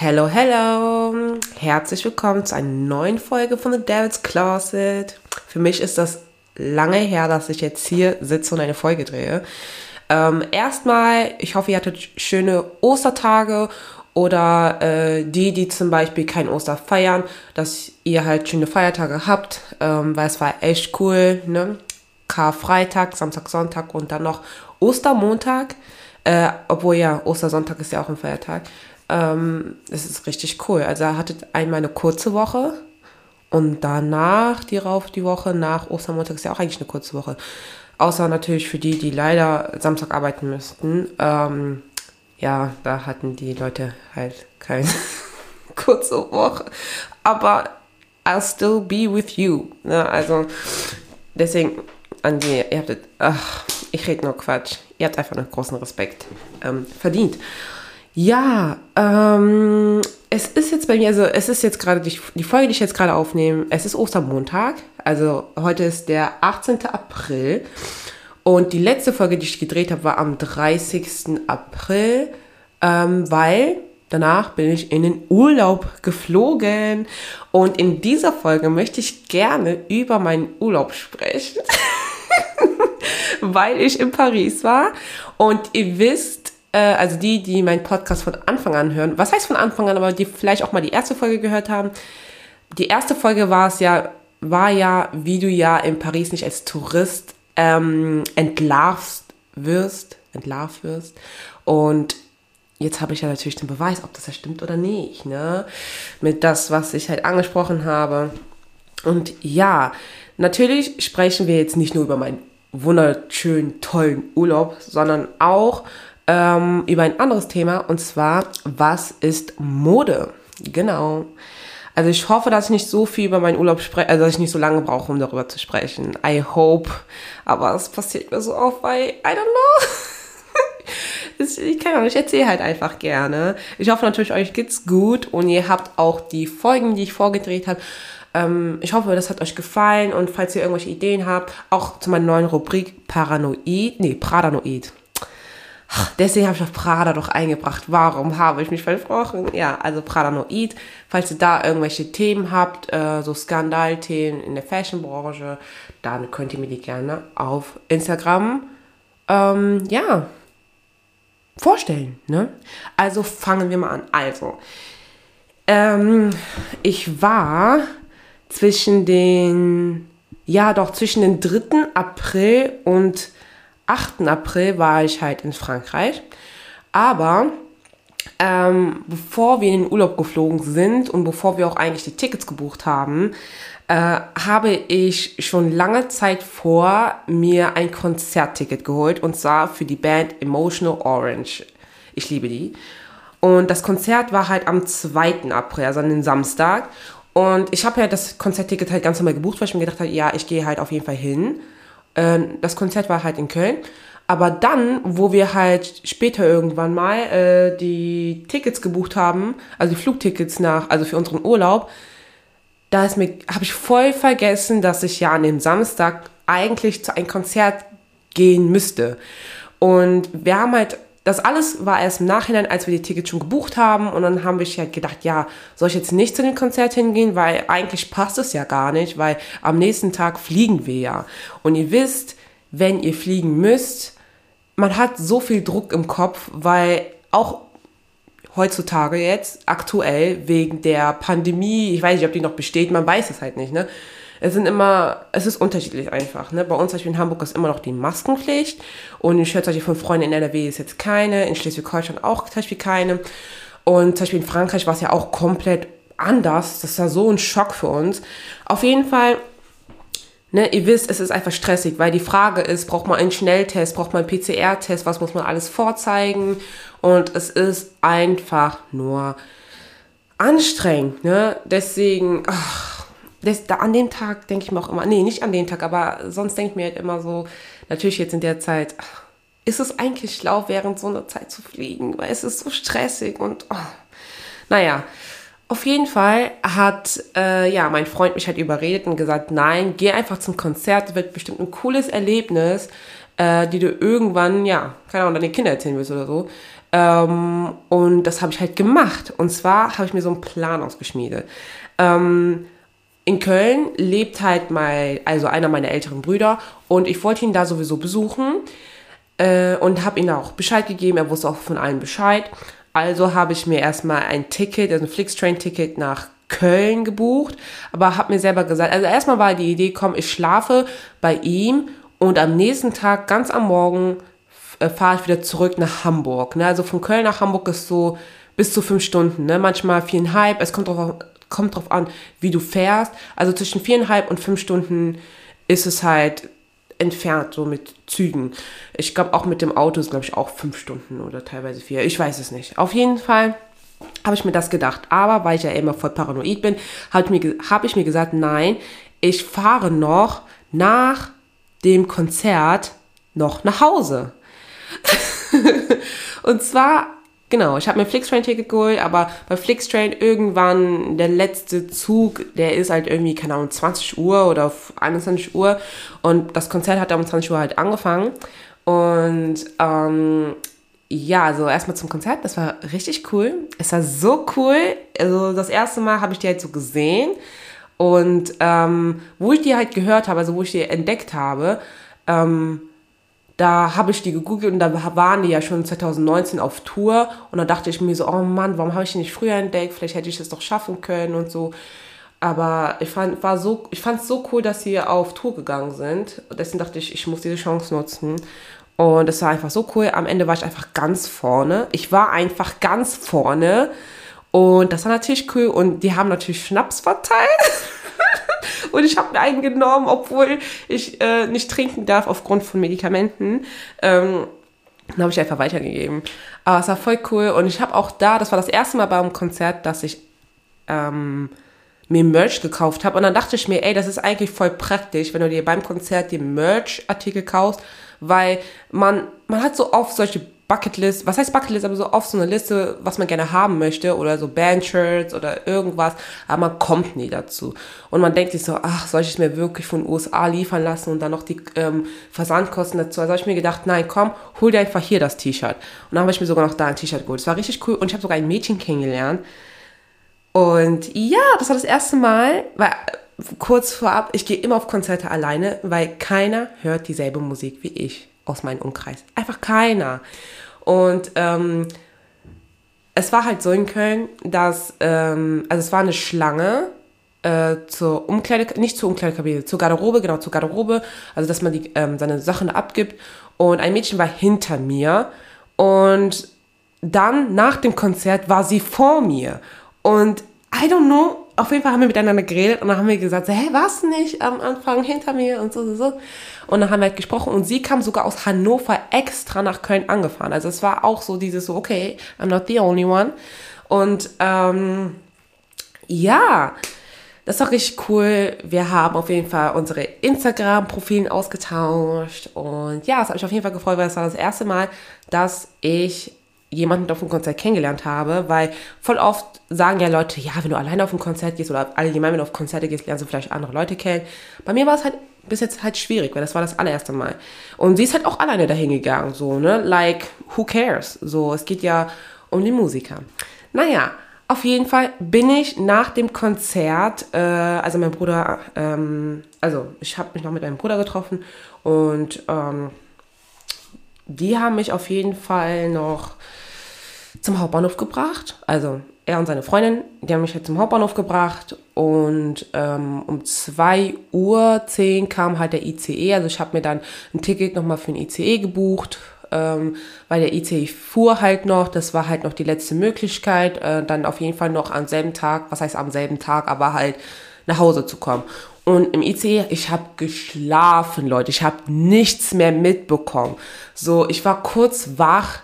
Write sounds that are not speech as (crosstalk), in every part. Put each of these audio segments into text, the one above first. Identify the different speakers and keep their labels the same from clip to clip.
Speaker 1: Hello, hello! Herzlich willkommen zu einer neuen Folge von The Devil's Closet. Für mich ist das lange her, dass ich jetzt hier sitze und eine Folge drehe. Ähm, erstmal, ich hoffe, ihr hattet schöne Ostertage oder äh, die, die zum Beispiel kein Oster feiern, dass ihr halt schöne Feiertage habt, ähm, weil es war echt cool, ne? Karfreitag, Samstag, Sonntag und dann noch Ostermontag, äh, obwohl ja Ostersonntag ist ja auch ein Feiertag. Ähm, es ist richtig cool. Also er hatte einmal eine kurze Woche und danach die rauf die Woche nach Ostermontag ist ja auch eigentlich eine kurze Woche. Außer natürlich für die, die leider Samstag arbeiten müssten. Ähm, ja, da hatten die Leute halt keine (laughs) kurze Woche. Aber I'll still be with you. Ne? Also deswegen an die, ihr habt, ach, ich rede nur Quatsch. Ihr habt einfach einen großen Respekt ähm, verdient. Ja, ähm, es ist jetzt bei mir, also es ist jetzt gerade die, die Folge, die ich jetzt gerade aufnehme, es ist Ostermontag, also heute ist der 18. April und die letzte Folge, die ich gedreht habe, war am 30. April, ähm, weil danach bin ich in den Urlaub geflogen und in dieser Folge möchte ich gerne über meinen Urlaub sprechen, (laughs) weil ich in Paris war und ihr wisst, äh, also die, die meinen Podcast von Anfang an hören, was heißt von Anfang an, aber die vielleicht auch mal die erste Folge gehört haben. Die erste Folge war es ja, war ja, wie du ja in Paris nicht als Tourist ähm, entlarvst wirst, entlarvt wirst. Und jetzt habe ich ja natürlich den Beweis, ob das ja stimmt oder nicht, ne? Mit das, was ich halt angesprochen habe. Und ja, natürlich sprechen wir jetzt nicht nur über meinen wunderschönen, tollen Urlaub, sondern auch ähm, über ein anderes Thema und zwar, was ist Mode? Genau. Also ich hoffe, dass ich nicht so viel über meinen Urlaub spreche, also dass ich nicht so lange brauche, um darüber zu sprechen. I hope. Aber es passiert mir so oft, weil, I don't know. (laughs) ich kann auch nicht, ich erzähle halt einfach gerne. Ich hoffe natürlich, euch geht's gut und ihr habt auch die Folgen, die ich vorgedreht habe. Ähm, ich hoffe, das hat euch gefallen und falls ihr irgendwelche Ideen habt, auch zu meiner neuen Rubrik Paranoid, nee, Pradanoid. Deswegen habe ich auch Prada doch eingebracht. Warum habe ich mich versprochen? Ja, also Prada Noid. Falls ihr da irgendwelche Themen habt, äh, so Skandalthemen in der Fashionbranche, dann könnt ihr mir die gerne auf Instagram, ähm, ja, vorstellen. Ne? Also fangen wir mal an. Also, ähm, ich war zwischen den, ja doch, zwischen den 3. April und 8. April war ich halt in Frankreich. Aber ähm, bevor wir in den Urlaub geflogen sind und bevor wir auch eigentlich die Tickets gebucht haben, äh, habe ich schon lange Zeit vor mir ein Konzertticket geholt und zwar für die Band Emotional Orange. Ich liebe die. Und das Konzert war halt am 2. April, also an den Samstag. Und ich habe ja das Konzertticket halt ganz normal gebucht, weil ich mir gedacht habe, ja, ich gehe halt auf jeden Fall hin. Ähm, das Konzert war halt in Köln. Aber dann, wo wir halt später irgendwann mal äh, die Tickets gebucht haben, also die Flugtickets nach, also für unseren Urlaub, da habe ich voll vergessen, dass ich ja an dem Samstag eigentlich zu einem Konzert gehen müsste. Und wir haben halt, das alles war erst im Nachhinein, als wir die Tickets schon gebucht haben. Und dann haben wir halt gedacht, ja, soll ich jetzt nicht zu dem Konzert hingehen, weil eigentlich passt es ja gar nicht, weil am nächsten Tag fliegen wir ja. Und ihr wisst, wenn ihr fliegen müsst, man hat so viel Druck im Kopf, weil auch heutzutage jetzt, aktuell, wegen der Pandemie, ich weiß nicht, ob die noch besteht, man weiß es halt nicht, ne? Es sind immer, es ist unterschiedlich einfach, ne? Bei uns zum Beispiel in Hamburg ist immer noch die Maskenpflicht und ich höre zum Beispiel von Freunden in NRW ist jetzt keine, in Schleswig-Holstein auch zum Beispiel keine und zum Beispiel in Frankreich war es ja auch komplett anders, das war so ein Schock für uns. Auf jeden Fall Ne, ihr wisst, es ist einfach stressig, weil die Frage ist, braucht man einen Schnelltest, braucht man einen PCR-Test, was muss man alles vorzeigen? Und es ist einfach nur anstrengend. Ne? Deswegen, ach, das, da an dem Tag denke ich mir auch immer, nee, nicht an den Tag, aber sonst denke ich mir halt immer so, natürlich jetzt in der Zeit, ist es eigentlich schlau, während so einer Zeit zu fliegen, weil es ist so stressig und, oh, naja, auf jeden Fall hat äh, ja mein Freund mich halt überredet und gesagt, nein, geh einfach zum Konzert, wird bestimmt ein cooles Erlebnis, äh, die du irgendwann, ja, keine Ahnung, deine Kinder erzählen willst oder so. Ähm, und das habe ich halt gemacht. Und zwar habe ich mir so einen Plan ausgeschmiedet. Ähm, in Köln lebt halt mein, also einer meiner älteren Brüder und ich wollte ihn da sowieso besuchen äh, und habe ihm auch Bescheid gegeben. Er wusste auch von allen Bescheid. Also habe ich mir erstmal ein Ticket, also ein Flixtrain-Ticket nach Köln gebucht, aber habe mir selber gesagt, also erstmal war die Idee, komm, ich schlafe bei ihm und am nächsten Tag, ganz am Morgen, äh, fahre ich wieder zurück nach Hamburg. Ne? Also von Köln nach Hamburg ist so bis zu fünf Stunden, ne? manchmal viereinhalb. Es kommt drauf, kommt drauf an, wie du fährst. Also zwischen viereinhalb und fünf Stunden ist es halt entfernt, so mit Zügen. Ich glaube, auch mit dem Auto ist, glaube ich, auch fünf Stunden oder teilweise vier. Ich weiß es nicht. Auf jeden Fall habe ich mir das gedacht. Aber weil ich ja immer voll paranoid bin, habe ich, mir, hab ich mir gesagt, nein, ich fahre noch nach dem Konzert noch nach Hause. (laughs) und zwar Genau, ich habe mir Flixtrain-Ticket geholt, aber bei Flixtrain irgendwann der letzte Zug, der ist halt irgendwie, keine Ahnung, 20 Uhr oder 21 Uhr. Und das Konzert hat um 20 Uhr halt angefangen. Und ähm, ja, also erstmal zum Konzert, das war richtig cool. Es war so cool, also das erste Mal habe ich die halt so gesehen. Und ähm, wo ich die halt gehört habe, also wo ich die entdeckt habe, ähm, da habe ich die gegoogelt und da waren die ja schon 2019 auf Tour und da dachte ich mir so, oh Mann, warum habe ich die nicht früher entdeckt? Vielleicht hätte ich das doch schaffen können und so. Aber ich fand war so, es so cool, dass sie auf Tour gegangen sind. Deswegen dachte ich, ich muss diese Chance nutzen. Und es war einfach so cool. Am Ende war ich einfach ganz vorne. Ich war einfach ganz vorne. Und das war natürlich cool. Und die haben natürlich Schnaps verteilt. (laughs) (laughs) Und ich habe mir einen genommen, obwohl ich äh, nicht trinken darf aufgrund von Medikamenten. Ähm, dann habe ich einfach weitergegeben. Aber es war voll cool. Und ich habe auch da, das war das erste Mal beim Konzert, dass ich ähm, mir Merch gekauft habe. Und dann dachte ich mir, ey, das ist eigentlich voll praktisch, wenn du dir beim Konzert die Merch-Artikel kaufst, weil man, man hat so oft solche Bucketlist, was heißt Bucketlist, aber so oft so eine Liste, was man gerne haben möchte oder so Bandshirts oder irgendwas, aber man kommt nie dazu. Und man denkt sich so, ach, soll ich es mir wirklich von den USA liefern lassen und dann noch die ähm, Versandkosten dazu? Also habe ich mir gedacht, nein, komm, hol dir einfach hier das T-Shirt. Und dann habe ich mir sogar noch da ein T-Shirt geholt. Das war richtig cool und ich habe sogar ein Mädchen kennengelernt. Und ja, das war das erste Mal, weil kurz vorab, ich gehe immer auf Konzerte alleine, weil keiner hört dieselbe Musik wie ich aus meinem Umkreis. Einfach keiner. Und ähm, es war halt so in Köln, dass, ähm, also es war eine Schlange äh, zur Umkleide, nicht zur Umkleidekabine, zur Garderobe, genau, zur Garderobe, also dass man die, ähm, seine Sachen abgibt. Und ein Mädchen war hinter mir und dann nach dem Konzert war sie vor mir. Und I don't know, auf jeden Fall haben wir miteinander geredet und dann haben wir gesagt, so, hä, was nicht am Anfang hinter mir und so, so, so. Und dann haben wir halt gesprochen und sie kam sogar aus Hannover extra nach Köln angefahren. Also es war auch so dieses so, okay, I'm not the only one. Und ähm, ja, das war richtig cool. Wir haben auf jeden Fall unsere Instagram-Profilen ausgetauscht. Und ja, es hat mich auf jeden Fall gefreut, weil es war das erste Mal, dass ich jemanden auf dem Konzert kennengelernt habe, weil voll oft sagen ja Leute, ja, wenn du alleine auf ein Konzert gehst oder allgemein, wenn du auf Konzerte gehst, lernst du vielleicht andere Leute kennen. Bei mir war es halt bis jetzt halt schwierig, weil das war das allererste Mal. Und sie ist halt auch alleine dahin gegangen, so, ne? Like, who cares? So, es geht ja um die Musiker. Naja, auf jeden Fall bin ich nach dem Konzert, äh, also mein Bruder, ähm, also ich habe mich noch mit meinem Bruder getroffen und ähm, die haben mich auf jeden Fall noch zum Hauptbahnhof gebracht. Also er und seine Freundin, die haben mich halt zum Hauptbahnhof gebracht und ähm, um 2 Uhr 10 kam halt der ICE. Also ich habe mir dann ein Ticket nochmal für den ICE gebucht, ähm, weil der ICE fuhr halt noch. Das war halt noch die letzte Möglichkeit, äh, dann auf jeden Fall noch am selben Tag, was heißt am selben Tag, aber halt nach Hause zu kommen. Und im ICE, ich habe geschlafen, Leute. Ich habe nichts mehr mitbekommen. So, ich war kurz wach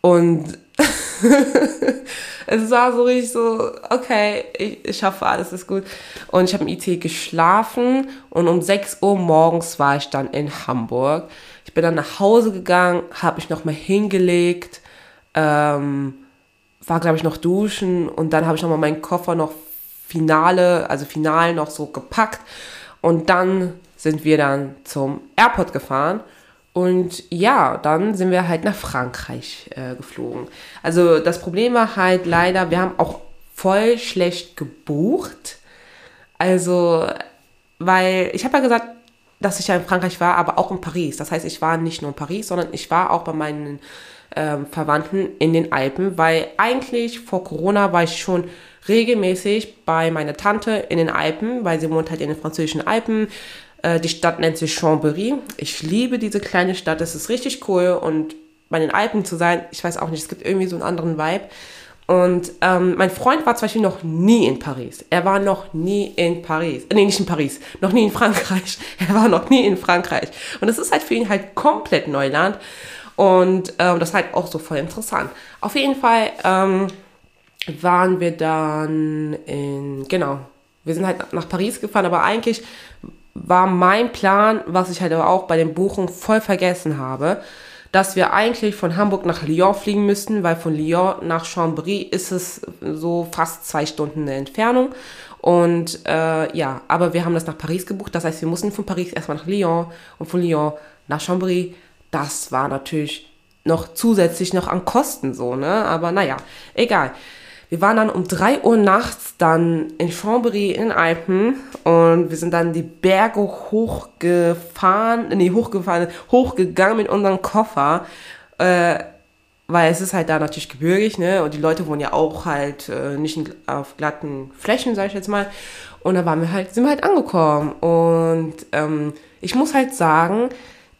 Speaker 1: und (laughs) es war so richtig so, okay, ich, ich hoffe, alles ist gut. Und ich habe im IT geschlafen und um 6 Uhr morgens war ich dann in Hamburg. Ich bin dann nach Hause gegangen, habe mich nochmal hingelegt, ähm, war, glaube ich, noch duschen und dann habe ich nochmal meinen Koffer noch finale, also final noch so gepackt und dann sind wir dann zum Airport gefahren Und ja, dann sind wir halt nach Frankreich äh, geflogen. Also das Problem war halt leider, wir haben auch voll schlecht gebucht. Also, weil ich habe ja gesagt, dass ich ja in Frankreich war, aber auch in Paris. Das heißt, ich war nicht nur in Paris, sondern ich war auch bei meinen ähm, Verwandten in den Alpen, weil eigentlich vor Corona war ich schon regelmäßig bei meiner Tante in den Alpen, weil sie wohnt halt in den französischen Alpen. Äh, die Stadt nennt sich Chambéry. Ich liebe diese kleine Stadt, das ist richtig cool und bei den Alpen zu sein, ich weiß auch nicht, es gibt irgendwie so einen anderen Vibe. Und ähm, mein Freund war zum Beispiel noch nie in Paris. Er war noch nie in Paris. Nee, nicht in Paris. Noch nie in Frankreich. (laughs) Er war noch nie in Frankreich. Und das ist halt für ihn halt komplett Neuland. Und ähm, das ist halt auch so voll interessant. Auf jeden Fall ähm, waren wir dann in, genau, wir sind halt nach Paris gefahren, aber eigentlich war mein Plan, was ich halt aber auch bei den Buchungen voll vergessen habe, dass wir eigentlich von Hamburg nach Lyon fliegen müssten, weil von Lyon nach Chambéry ist es so fast zwei Stunden eine Entfernung. Und äh, ja, aber wir haben das nach Paris gebucht. Das heißt, wir mussten von Paris erstmal nach Lyon und von Lyon nach Chambéry. Das war natürlich noch zusätzlich noch an Kosten so, ne? Aber naja, egal. Wir waren dann um 3 Uhr nachts dann in Chambéry in Alpen und wir sind dann die Berge hochgefahren, nee, hochgefahren, hochgegangen mit unserem Koffer, äh, weil es ist halt da natürlich gebirgig, ne, und die Leute wohnen ja auch halt äh, nicht in, auf glatten Flächen, sag ich jetzt mal, und da waren wir halt, sind wir halt angekommen und ähm, ich muss halt sagen,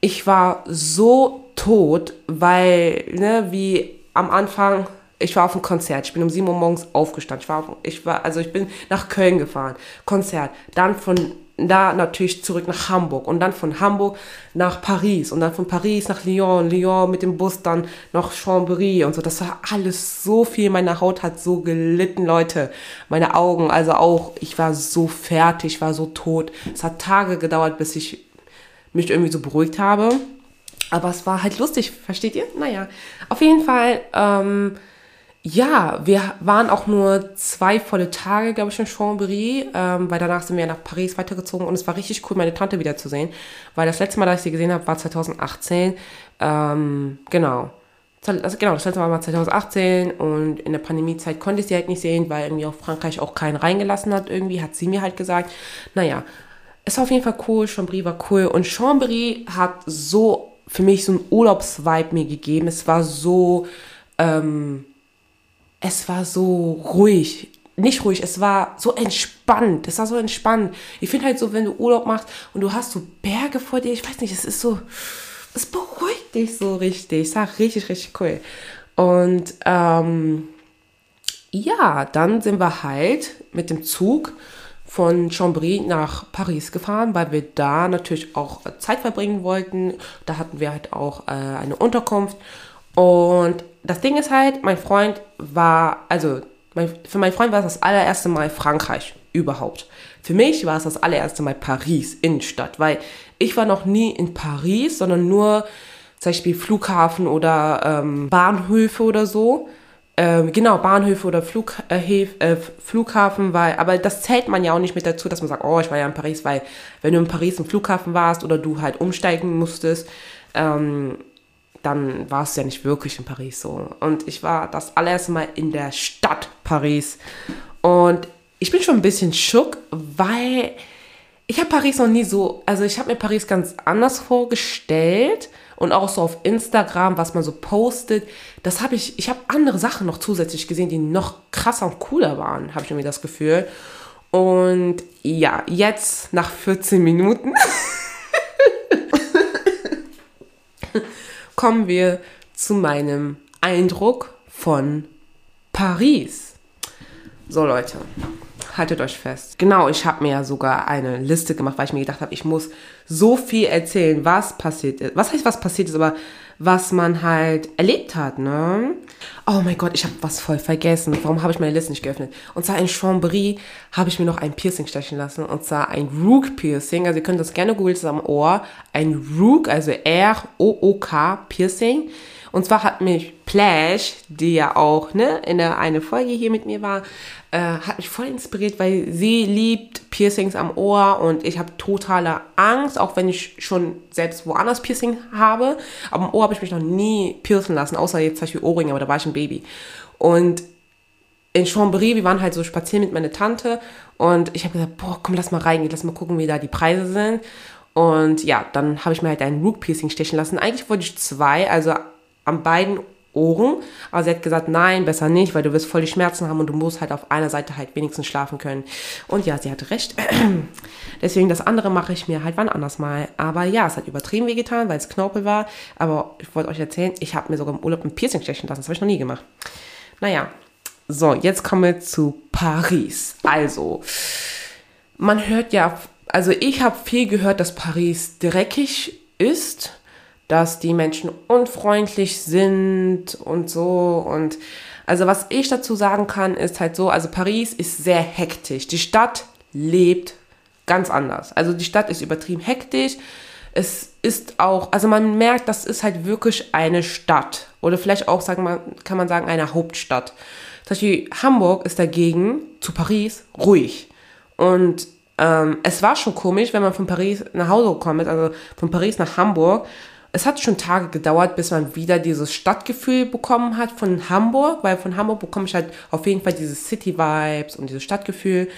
Speaker 1: ich war so tot, weil, ne, wie am Anfang ich war auf einem Konzert. Ich bin um 7 Uhr morgens aufgestanden. Ich war, auf, ich war, also ich bin nach Köln gefahren. Konzert. Dann von da natürlich zurück nach Hamburg und dann von Hamburg nach Paris und dann von Paris nach Lyon, Lyon mit dem Bus dann nach Chambéry und so. Das war alles so viel. Meine Haut hat so gelitten, Leute. Meine Augen, also auch, ich war so fertig, war so tot. Es hat Tage gedauert, bis ich mich irgendwie so beruhigt habe. Aber es war halt lustig, versteht ihr? Naja, auf jeden Fall, ähm, ja, wir waren auch nur zwei volle Tage, glaube ich, in Chambéry, ähm, weil danach sind wir nach Paris weitergezogen und es war richtig cool, meine Tante wiederzusehen, weil das letzte Mal, dass ich sie gesehen habe, war 2018. Ähm, genau. Also genau, das letzte Mal war 2018 und in der Pandemiezeit konnte ich sie halt nicht sehen, weil irgendwie auch Frankreich auch keinen reingelassen hat. Irgendwie hat sie mir halt gesagt, naja, es war auf jeden Fall cool, Chambéry war cool und Chambéry hat so für mich so einen Urlaubsvibe mir gegeben. Es war so, ähm, es war so ruhig. Nicht ruhig, es war so entspannt. Es war so entspannt. Ich finde halt so, wenn du Urlaub machst und du hast so Berge vor dir, ich weiß nicht, es ist so, es beruhigt dich so richtig. Es war richtig, richtig cool. Und ähm, ja, dann sind wir halt mit dem Zug von Chambry nach Paris gefahren, weil wir da natürlich auch Zeit verbringen wollten. Da hatten wir halt auch äh, eine Unterkunft. Und das Ding ist halt, mein Freund war, also mein, für meinen Freund war es das allererste Mal Frankreich überhaupt. Für mich war es das allererste Mal Paris, Innenstadt, weil ich war noch nie in Paris, sondern nur zum Beispiel Flughafen oder ähm, Bahnhöfe oder so. Ähm, genau, Bahnhöfe oder Flug, äh, äh, Flughafen, weil, aber das zählt man ja auch nicht mit dazu, dass man sagt, oh, ich war ja in Paris, weil wenn du in Paris im Flughafen warst oder du halt umsteigen musstest, ähm, dann war es ja nicht wirklich in Paris so. Und ich war das allererste Mal in der Stadt Paris. Und ich bin schon ein bisschen schock, weil ich habe Paris noch nie so, also ich habe mir Paris ganz anders vorgestellt und auch so auf Instagram, was man so postet, das habe ich, ich habe andere Sachen noch zusätzlich gesehen, die noch krasser und cooler waren, habe ich irgendwie das Gefühl. Und ja, jetzt nach 14 Minuten (laughs) kommen wir zu meinem Eindruck von Paris. So Leute, haltet euch fest. Genau, ich habe mir ja sogar eine Liste gemacht, weil ich mir gedacht habe, ich muss so viel erzählen, was passiert ist. Was heißt, was passiert ist, aber was man halt erlebt hat, ne? Oh mein Gott, ich habe was voll vergessen. Warum habe ich meine Liste nicht geöffnet? Und zwar in Chambéry habe ich mir noch ein Piercing stechen lassen. Und zwar ein Rook Piercing. Also ihr könnt das gerne googeln, das ist am Ohr. Ein Rook, also R-O-O-K Piercing. Und zwar hat mich Plash, die ja auch ne, in der eine Folge hier mit mir war, äh, hat mich voll inspiriert, weil sie liebt Piercings am Ohr und ich habe totale Angst, auch wenn ich schon selbst woanders Piercing habe. Aber am Ohr habe ich mich noch nie piercen lassen, außer jetzt zum Beispiel Ohrringe, aber da war ich ein Baby. Und in Chambéry, wir waren halt so spazieren mit meiner Tante und ich habe gesagt, boah, komm, lass mal reingehen, lass mal gucken, wie da die Preise sind. Und ja, dann habe ich mir halt ein Root Piercing stechen lassen. Eigentlich wollte ich zwei, also an beiden Ohren. Aber sie hat gesagt, nein, besser nicht, weil du wirst voll die Schmerzen haben und du musst halt auf einer Seite halt wenigstens schlafen können. Und ja, sie hatte recht. (clears throat) Deswegen das andere mache ich mir halt wann anders mal. Aber ja, es hat übertrieben wehgetan, weil es Knorpel war. Aber ich wollte euch erzählen, ich habe mir sogar im Urlaub ein Piercing stechen lassen. Das habe ich noch nie gemacht. Naja, so, jetzt kommen wir zu Paris. Also, man hört ja, also ich habe viel gehört, dass Paris dreckig ist, dass die Menschen unfreundlich sind und so. Und also was ich dazu sagen kann, ist halt so, also Paris ist sehr hektisch. Die Stadt lebt ganz anders. Also die Stadt ist übertrieben hektisch. Es ist auch, also man merkt, das ist halt wirklich eine Stadt. Oder vielleicht auch, sagen man, kann man sagen, eine Hauptstadt. Zum Beispiel Hamburg ist dagegen zu Paris ruhig. Und ähm, es war schon komisch, wenn man von Paris nach Hause gekommen ist, also von Paris nach Hamburg. Es hat schon Tage gedauert, bis man wieder dieses Stadtgefühl bekommen hat von Hamburg, weil von Hamburg bekomme ich halt auf jeden Fall diese City-Vibes und dieses Stadtgefühl.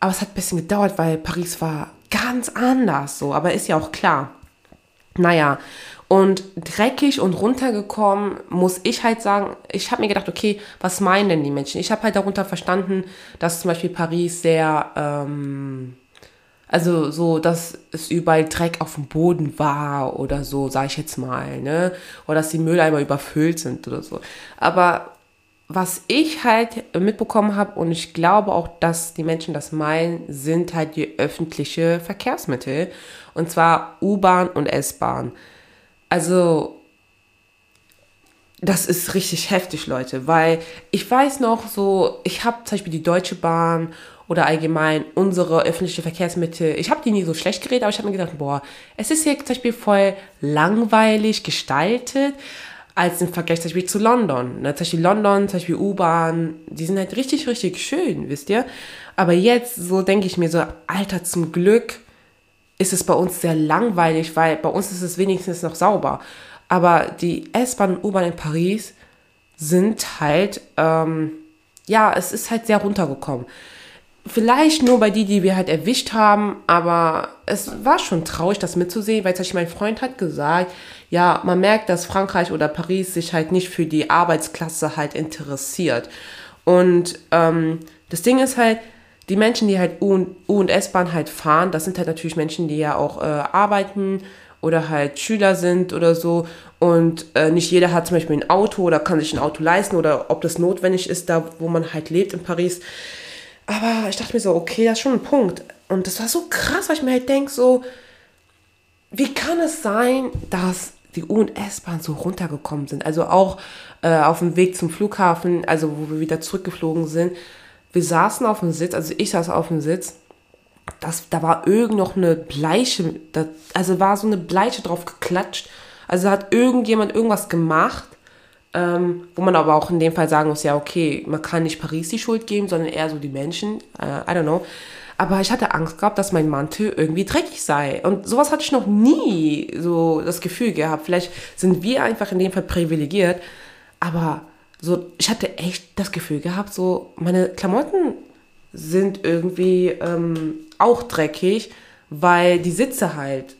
Speaker 1: Aber es hat ein bisschen gedauert, weil Paris war ganz anders so, aber ist ja auch klar. Naja, und dreckig und runtergekommen, muss ich halt sagen, ich habe mir gedacht, okay, was meinen denn die Menschen? Ich habe halt darunter verstanden, dass zum Beispiel Paris sehr, ähm, also so, dass es überall Dreck auf dem Boden war oder so, sage ich jetzt mal, ne? Oder dass die Mülleimer überfüllt sind oder so. Aber was ich halt mitbekommen habe und ich glaube auch, dass die Menschen das meinen, sind halt die öffentlichen Verkehrsmittel. Und zwar U-Bahn und S-Bahn. Also, das ist richtig heftig, Leute, weil ich weiß noch so, ich habe zum Beispiel die Deutsche Bahn oder allgemein unsere öffentlichen Verkehrsmittel, ich habe die nie so schlecht geredet, aber ich habe mir gedacht, boah, es ist hier zum Beispiel voll langweilig gestaltet, als im Vergleich zum Beispiel zu London. Ne? Zum Beispiel London, zum Beispiel U-Bahn, die sind halt richtig, richtig schön, wisst ihr? Aber jetzt, so denke ich mir so, Alter, zum Glück ist es bei uns sehr langweilig, weil bei uns ist es wenigstens noch sauber. Aber die S-Bahn und U-Bahn in Paris sind halt, ähm, ja, es ist halt sehr runtergekommen. Vielleicht nur bei die, die wir halt erwischt haben, aber es war schon traurig, das mitzusehen, weil zum Beispiel mein Freund hat gesagt, ja, man merkt, dass Frankreich oder Paris sich halt nicht für die Arbeitsklasse halt interessiert. Und ähm, das Ding ist halt, die Menschen, die halt U- und, U und S-Bahn halt fahren, das sind halt natürlich Menschen, die ja auch äh, arbeiten oder halt Schüler sind oder so. Und äh, nicht jeder hat zum Beispiel ein Auto oder kann sich ein Auto leisten oder ob das notwendig ist, da wo man halt lebt in Paris. Aber ich dachte mir so, okay, das ist schon ein Punkt. Und das war so krass, weil ich mir halt denke, so, wie kann es sein, dass die U- und S-Bahn so runtergekommen sind? Also auch äh, auf dem Weg zum Flughafen, also wo wir wieder zurückgeflogen sind wir saßen auf dem Sitz, also ich saß auf dem Sitz, das, da war irgend noch eine Bleiche, da, also war so eine Bleiche drauf geklatscht. Also hat irgendjemand irgendwas gemacht, ähm, wo man aber auch in dem Fall sagen muss, ja, okay, man kann nicht Paris die Schuld geben, sondern eher so die Menschen, äh, I don't know. Aber ich hatte Angst gehabt, dass mein Mantel irgendwie dreckig sei. Und sowas hatte ich noch nie so das Gefühl gehabt. Vielleicht sind wir einfach in dem Fall privilegiert, aber so, ich hatte echt das Gefühl gehabt, so, meine Klamotten sind irgendwie ähm, auch dreckig, weil die Sitze halt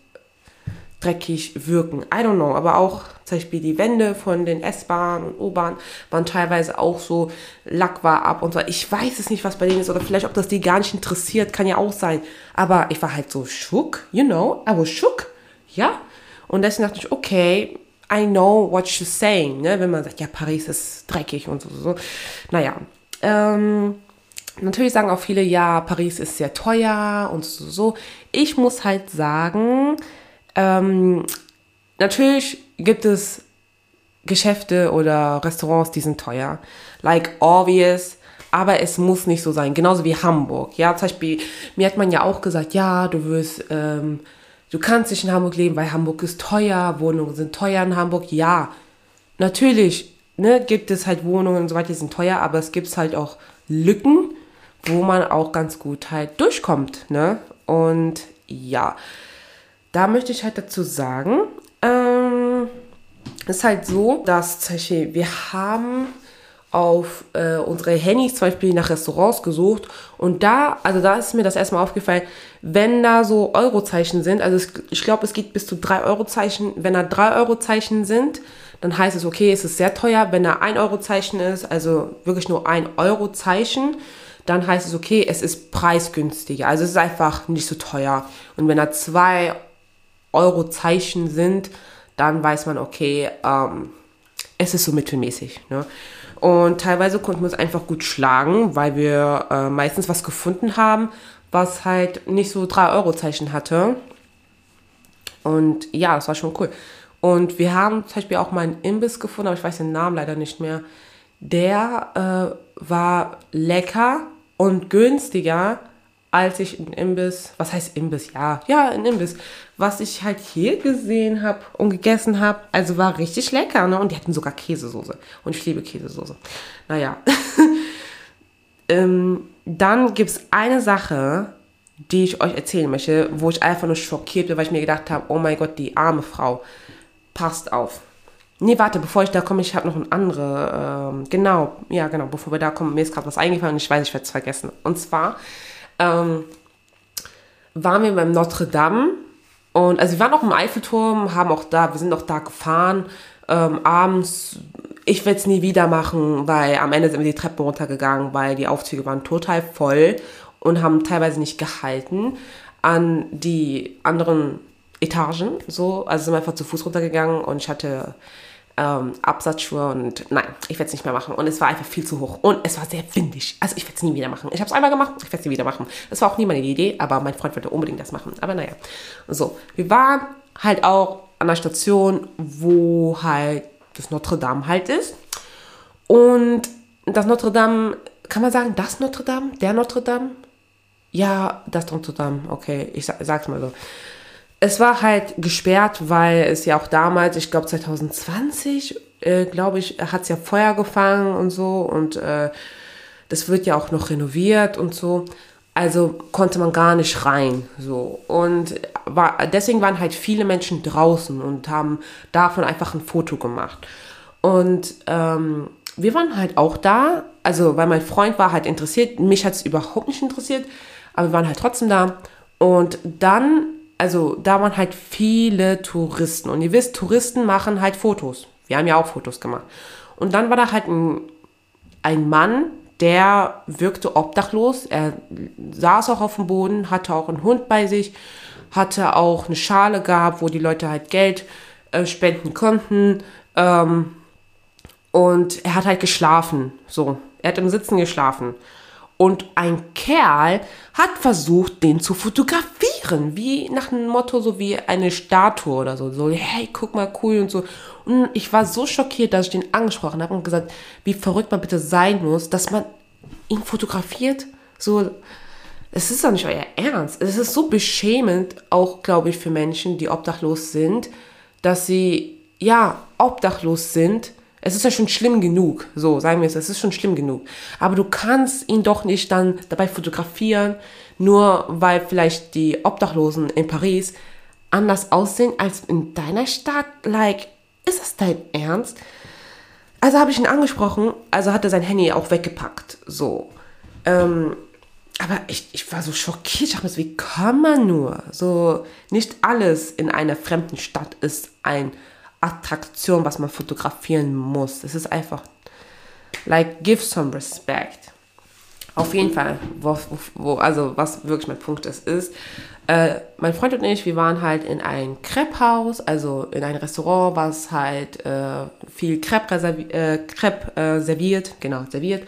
Speaker 1: dreckig wirken. I don't know, aber auch zum Beispiel die Wände von den S-Bahnen und U-Bahnen waren teilweise auch so, Lack war ab und so. Ich weiß es nicht, was bei denen ist oder vielleicht, ob das die gar nicht interessiert, kann ja auch sein. Aber ich war halt so schock, you know, I was shook, ja. Und deswegen dachte ich, okay, I know what she's saying, ne? wenn man sagt, ja, Paris ist dreckig und so. so. Naja, ähm, natürlich sagen auch viele, ja, Paris ist sehr teuer und so. so. Ich muss halt sagen, ähm, natürlich gibt es Geschäfte oder Restaurants, die sind teuer. Like obvious. Aber es muss nicht so sein. Genauso wie Hamburg. Ja, zum Beispiel, mir hat man ja auch gesagt, ja, du wirst, ähm, Du kannst nicht in Hamburg leben, weil Hamburg ist teuer, Wohnungen sind teuer in Hamburg. Ja, natürlich ne, gibt es halt Wohnungen und so weiter, die sind teuer, aber es gibt halt auch Lücken, wo man auch ganz gut halt durchkommt. Ne? Und ja, da möchte ich halt dazu sagen, ähm, ist halt so, dass zum Beispiel wir haben auf äh, unsere Handys zum Beispiel nach Restaurants gesucht und da, also da ist mir das erstmal aufgefallen, wenn da so Eurozeichen sind, also es, ich glaube, es geht bis zu drei Eurozeichen, wenn da drei Eurozeichen sind, dann heißt es, okay, es ist sehr teuer. Wenn da ein Eurozeichen ist, also wirklich nur ein Eurozeichen, dann heißt es, okay, es ist preisgünstiger. Also es ist einfach nicht so teuer. Und wenn da zwei Eurozeichen sind, dann weiß man, okay, ähm, es ist so mittelmäßig. Ne? Und teilweise konnten wir es einfach gut schlagen, weil wir äh, meistens was gefunden haben, was halt nicht so 3-Euro-Zeichen hatte. Und ja, das war schon cool. Und wir haben zum Beispiel auch mal einen Imbiss gefunden, aber ich weiß den Namen leider nicht mehr. Der äh, war lecker und günstiger, als ich einen Imbiss, was heißt Imbiss? Ja, ja, ein Imbiss, was ich halt hier gesehen habe und gegessen habe. Also war richtig lecker, ne? Und die hatten sogar Käsesoße. Und ich liebe Käsesoße. Naja. (laughs) ähm, dann gibt es eine Sache, die ich euch erzählen möchte, wo ich einfach nur schockiert bin, weil ich mir gedacht habe, oh mein Gott, die arme Frau passt auf. Nee, warte, bevor ich da komme, ich habe noch ein andere. Ähm, genau, ja, genau, bevor wir da kommen, mir ist gerade was eingefallen und ich weiß, ich werde es vergessen. Und zwar ähm, waren wir beim Notre Dame und also wir waren auch im Eiffelturm, haben auch da, wir sind auch da gefahren. Ähm, abends, ich werde es nie wieder machen, weil am Ende sind wir die Treppen runtergegangen, weil die Aufzüge waren total voll und haben teilweise nicht gehalten an die anderen Etagen, so, also sind wir einfach zu Fuß runtergegangen und ich hatte ähm, Absatzschuhe und nein, ich werde es nicht mehr machen. Und es war einfach viel zu hoch und es war sehr windig. Also ich werde es nie wieder machen. Ich habe es einmal gemacht, ich werde es nie wieder machen. Das war auch nie meine Idee, aber mein Freund wollte unbedingt das machen. Aber naja, so, wir waren halt auch an der Station, wo halt das Notre Dame halt ist. Und das Notre Dame, kann man sagen, das Notre Dame? Der Notre Dame? Ja, das Notre Dame, okay, ich sag's mal so es war halt gesperrt, weil es ja auch damals, ich glaube 2020, äh, glaube ich, hat es ja Feuer gefangen und so und äh, das wird ja auch noch renoviert und so. Also konnte man gar nicht rein, so. Und war, deswegen waren halt viele Menschen draußen und haben davon einfach ein Foto gemacht. Und ähm, wir waren halt auch da, also weil mein Freund war halt interessiert, mich hat es überhaupt nicht interessiert, aber wir waren halt trotzdem da. Und dann also da waren halt viele Touristen. Und ihr wisst, Touristen machen halt Fotos. Wir haben ja auch Fotos gemacht. Und dann war da halt ein, ein Mann, der wirkte obdachlos. Er saß auch auf dem Boden, hatte auch einen Hund bei sich, hatte auch eine Schale gehabt, wo die Leute halt Geld äh, spenden konnten. Ähm, und er hat halt geschlafen. So, er hat im Sitzen geschlafen. Und ein Kerl hat versucht, den zu fotografieren, wie nach einem Motto, so wie eine Statue oder so. So, hey, guck mal, cool und so. Und ich war so schockiert, dass ich den angesprochen habe und gesagt, wie verrückt man bitte sein muss, dass man ihn fotografiert. So, es ist doch nicht euer Ernst. Es ist so beschämend, auch, glaube ich, für Menschen, die obdachlos sind, dass sie, ja, obdachlos sind es ist ja schon schlimm genug, so sagen wir es, es ist schon schlimm genug. Aber du kannst ihn doch nicht dann dabei fotografieren, nur weil vielleicht die Obdachlosen in Paris anders aussehen als in deiner Stadt. Like, ist das dein Ernst? Also habe ich ihn angesprochen, also hat er sein Handy auch weggepackt, so. Ähm, aber ich, ich war so schockiert. Ich dachte mir, wie kann man nur? So, nicht alles in einer fremden Stadt ist ein Attraktion, was man fotografieren muss. Es ist einfach, like, give some respect. Auf jeden Fall, wo, wo, also was wirklich mein Punkt ist, ist, äh, mein Freund und ich, wir waren halt in ein Crepe-Haus, also in ein Restaurant, was halt äh, viel Crepe, äh, Crepe äh, serviert, genau, serviert.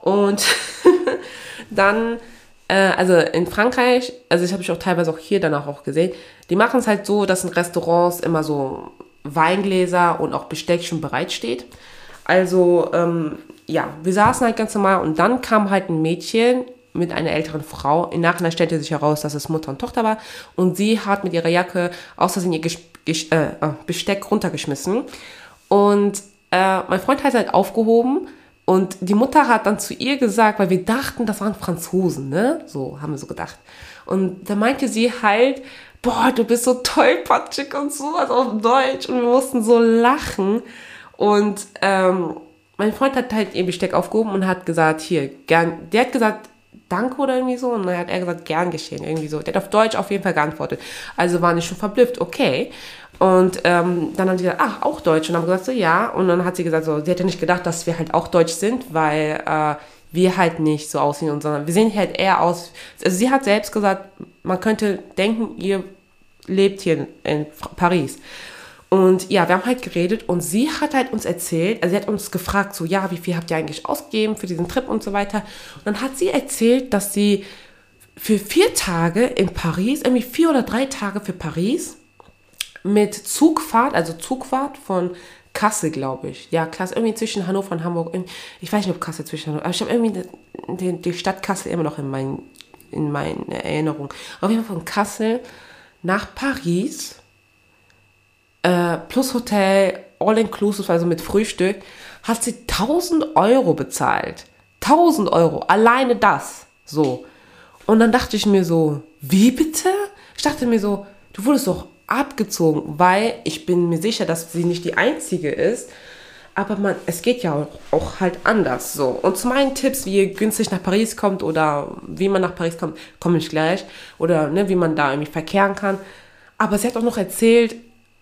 Speaker 1: Und (laughs) dann, äh, also in Frankreich, also ich habe ich auch teilweise auch hier danach auch gesehen, die machen es halt so, dass in Restaurants immer so Weingläser und auch Besteck schon bereitsteht. Also ähm, ja, wir saßen halt ganz normal und dann kam halt ein Mädchen mit einer älteren Frau. Im Nachhinein stellte sich heraus, dass es Mutter und Tochter war und sie hat mit ihrer Jacke aus Versehen ihr Ges Ges äh, äh, Besteck runtergeschmissen und äh, mein Freund hat halt aufgehoben und die Mutter hat dann zu ihr gesagt, weil wir dachten, das waren Franzosen, ne? So haben wir so gedacht. Und da meinte sie halt, boah, du bist so tollpatschig und so, also auf Deutsch. Und wir mussten so lachen. Und ähm, mein Freund hat halt ihr Besteck aufgehoben und hat gesagt, hier, gern, der hat gesagt, danke oder irgendwie so. Und dann hat er gesagt, gern geschehen, irgendwie so. Der hat auf Deutsch auf jeden Fall geantwortet. Also waren ich schon verblüfft, okay. Und ähm, dann haben sie gesagt, ach, auch Deutsch. Und haben gesagt, so, ja. Und dann hat sie gesagt, so, sie hätte nicht gedacht, dass wir halt auch Deutsch sind, weil äh, wir halt nicht so aussehen, sondern wir sehen halt eher aus. Also sie hat selbst gesagt, man könnte denken, ihr lebt hier in Paris. Und ja, wir haben halt geredet und sie hat halt uns erzählt, also sie hat uns gefragt, so, ja, wie viel habt ihr eigentlich ausgegeben für diesen Trip und so weiter. Und dann hat sie erzählt, dass sie für vier Tage in Paris, irgendwie vier oder drei Tage für Paris, mit Zugfahrt, also Zugfahrt von Kassel, glaube ich. Ja, klasse, irgendwie zwischen Hannover und Hamburg. Ich weiß nicht, ob Kassel zwischen Hannover, aber ich habe irgendwie die, die, Stadt Kassel immer noch in, mein, in meinen Erinnerungen. Auf jeden Fall von Kassel nach Paris, äh, plus Hotel, all inclusive, also mit Frühstück, hat sie 1000 Euro bezahlt. 1000 Euro, alleine das. So. Und dann dachte ich mir so, wie bitte? Ich dachte mir so, du wurdest doch abgezogen, weil ich bin mir sicher, dass sie nicht die einzige ist. Aber man, es geht ja auch, auch halt anders so. Und zu meinen Tipps, wie ihr günstig nach Paris kommt oder wie man nach Paris kommt, komme ich gleich. Oder ne, wie man da irgendwie verkehren kann. Aber sie hat auch noch erzählt,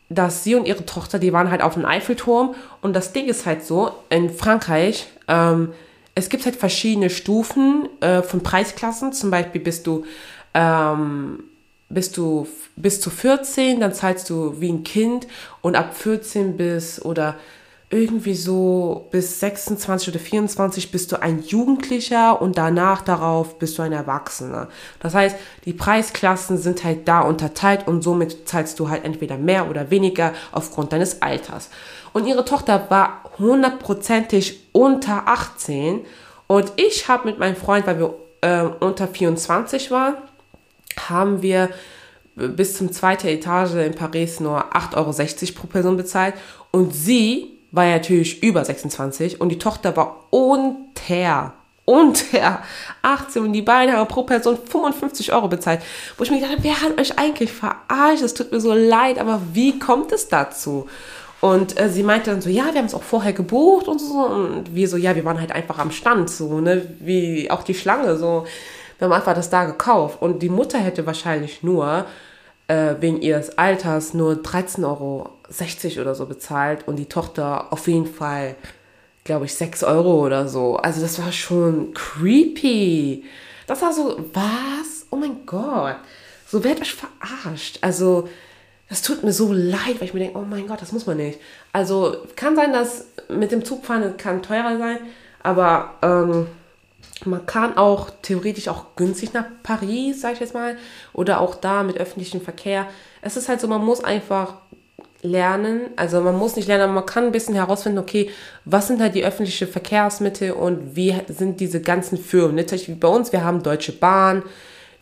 Speaker 1: dass sie und ihre Tochter, die waren halt auf dem Eiffelturm. Und das Ding ist halt so, in Frankreich, ähm, es gibt halt verschiedene Stufen äh, von Preisklassen. Zum Beispiel bist du ähm, bist du bis zu 14, dann zahlst du wie ein Kind und ab 14 bis oder irgendwie so bis 26 oder 24 bist du ein Jugendlicher und danach darauf bist du ein Erwachsener. Das heißt, die Preisklassen sind halt da unterteilt und somit zahlst du halt entweder mehr oder weniger aufgrund deines Alters. Und ihre Tochter war hundertprozentig unter 18 und ich habe mit meinem Freund, weil wir äh, unter 24 waren, haben wir bis zum zweiten Etage in Paris nur 8,60 Euro pro Person bezahlt. Und sie war ja natürlich über 26 und die Tochter war unter, unter 18 und die beiden haben pro Person 55 Euro bezahlt. Wo ich mir gedacht habe, wer hat euch eigentlich verarscht? Es tut mir so leid, aber wie kommt es dazu? Und äh, sie meinte dann so, ja, wir haben es auch vorher gebucht und so. Und wir so, ja, wir waren halt einfach am Stand, so, ne, wie auch die Schlange, so wir haben einfach das da gekauft. Und die Mutter hätte wahrscheinlich nur äh, wegen ihres Alters nur 13,60 Euro oder so bezahlt und die Tochter auf jeden Fall, glaube ich, 6 Euro oder so. Also das war schon creepy. Das war so, was? Oh mein Gott. So werdet euch verarscht. Also, das tut mir so leid, weil ich mir denke, oh mein Gott, das muss man nicht. Also, kann sein, dass mit dem Zugfahren kann teurer sein, aber ähm, man kann auch theoretisch auch günstig nach Paris, sag ich jetzt mal, oder auch da mit öffentlichem Verkehr. Es ist halt so, man muss einfach lernen, also man muss nicht lernen, aber man kann ein bisschen herausfinden, okay, was sind halt die öffentlichen Verkehrsmittel und wie sind diese ganzen Firmen. Natürlich wie bei uns, wir haben Deutsche Bahn,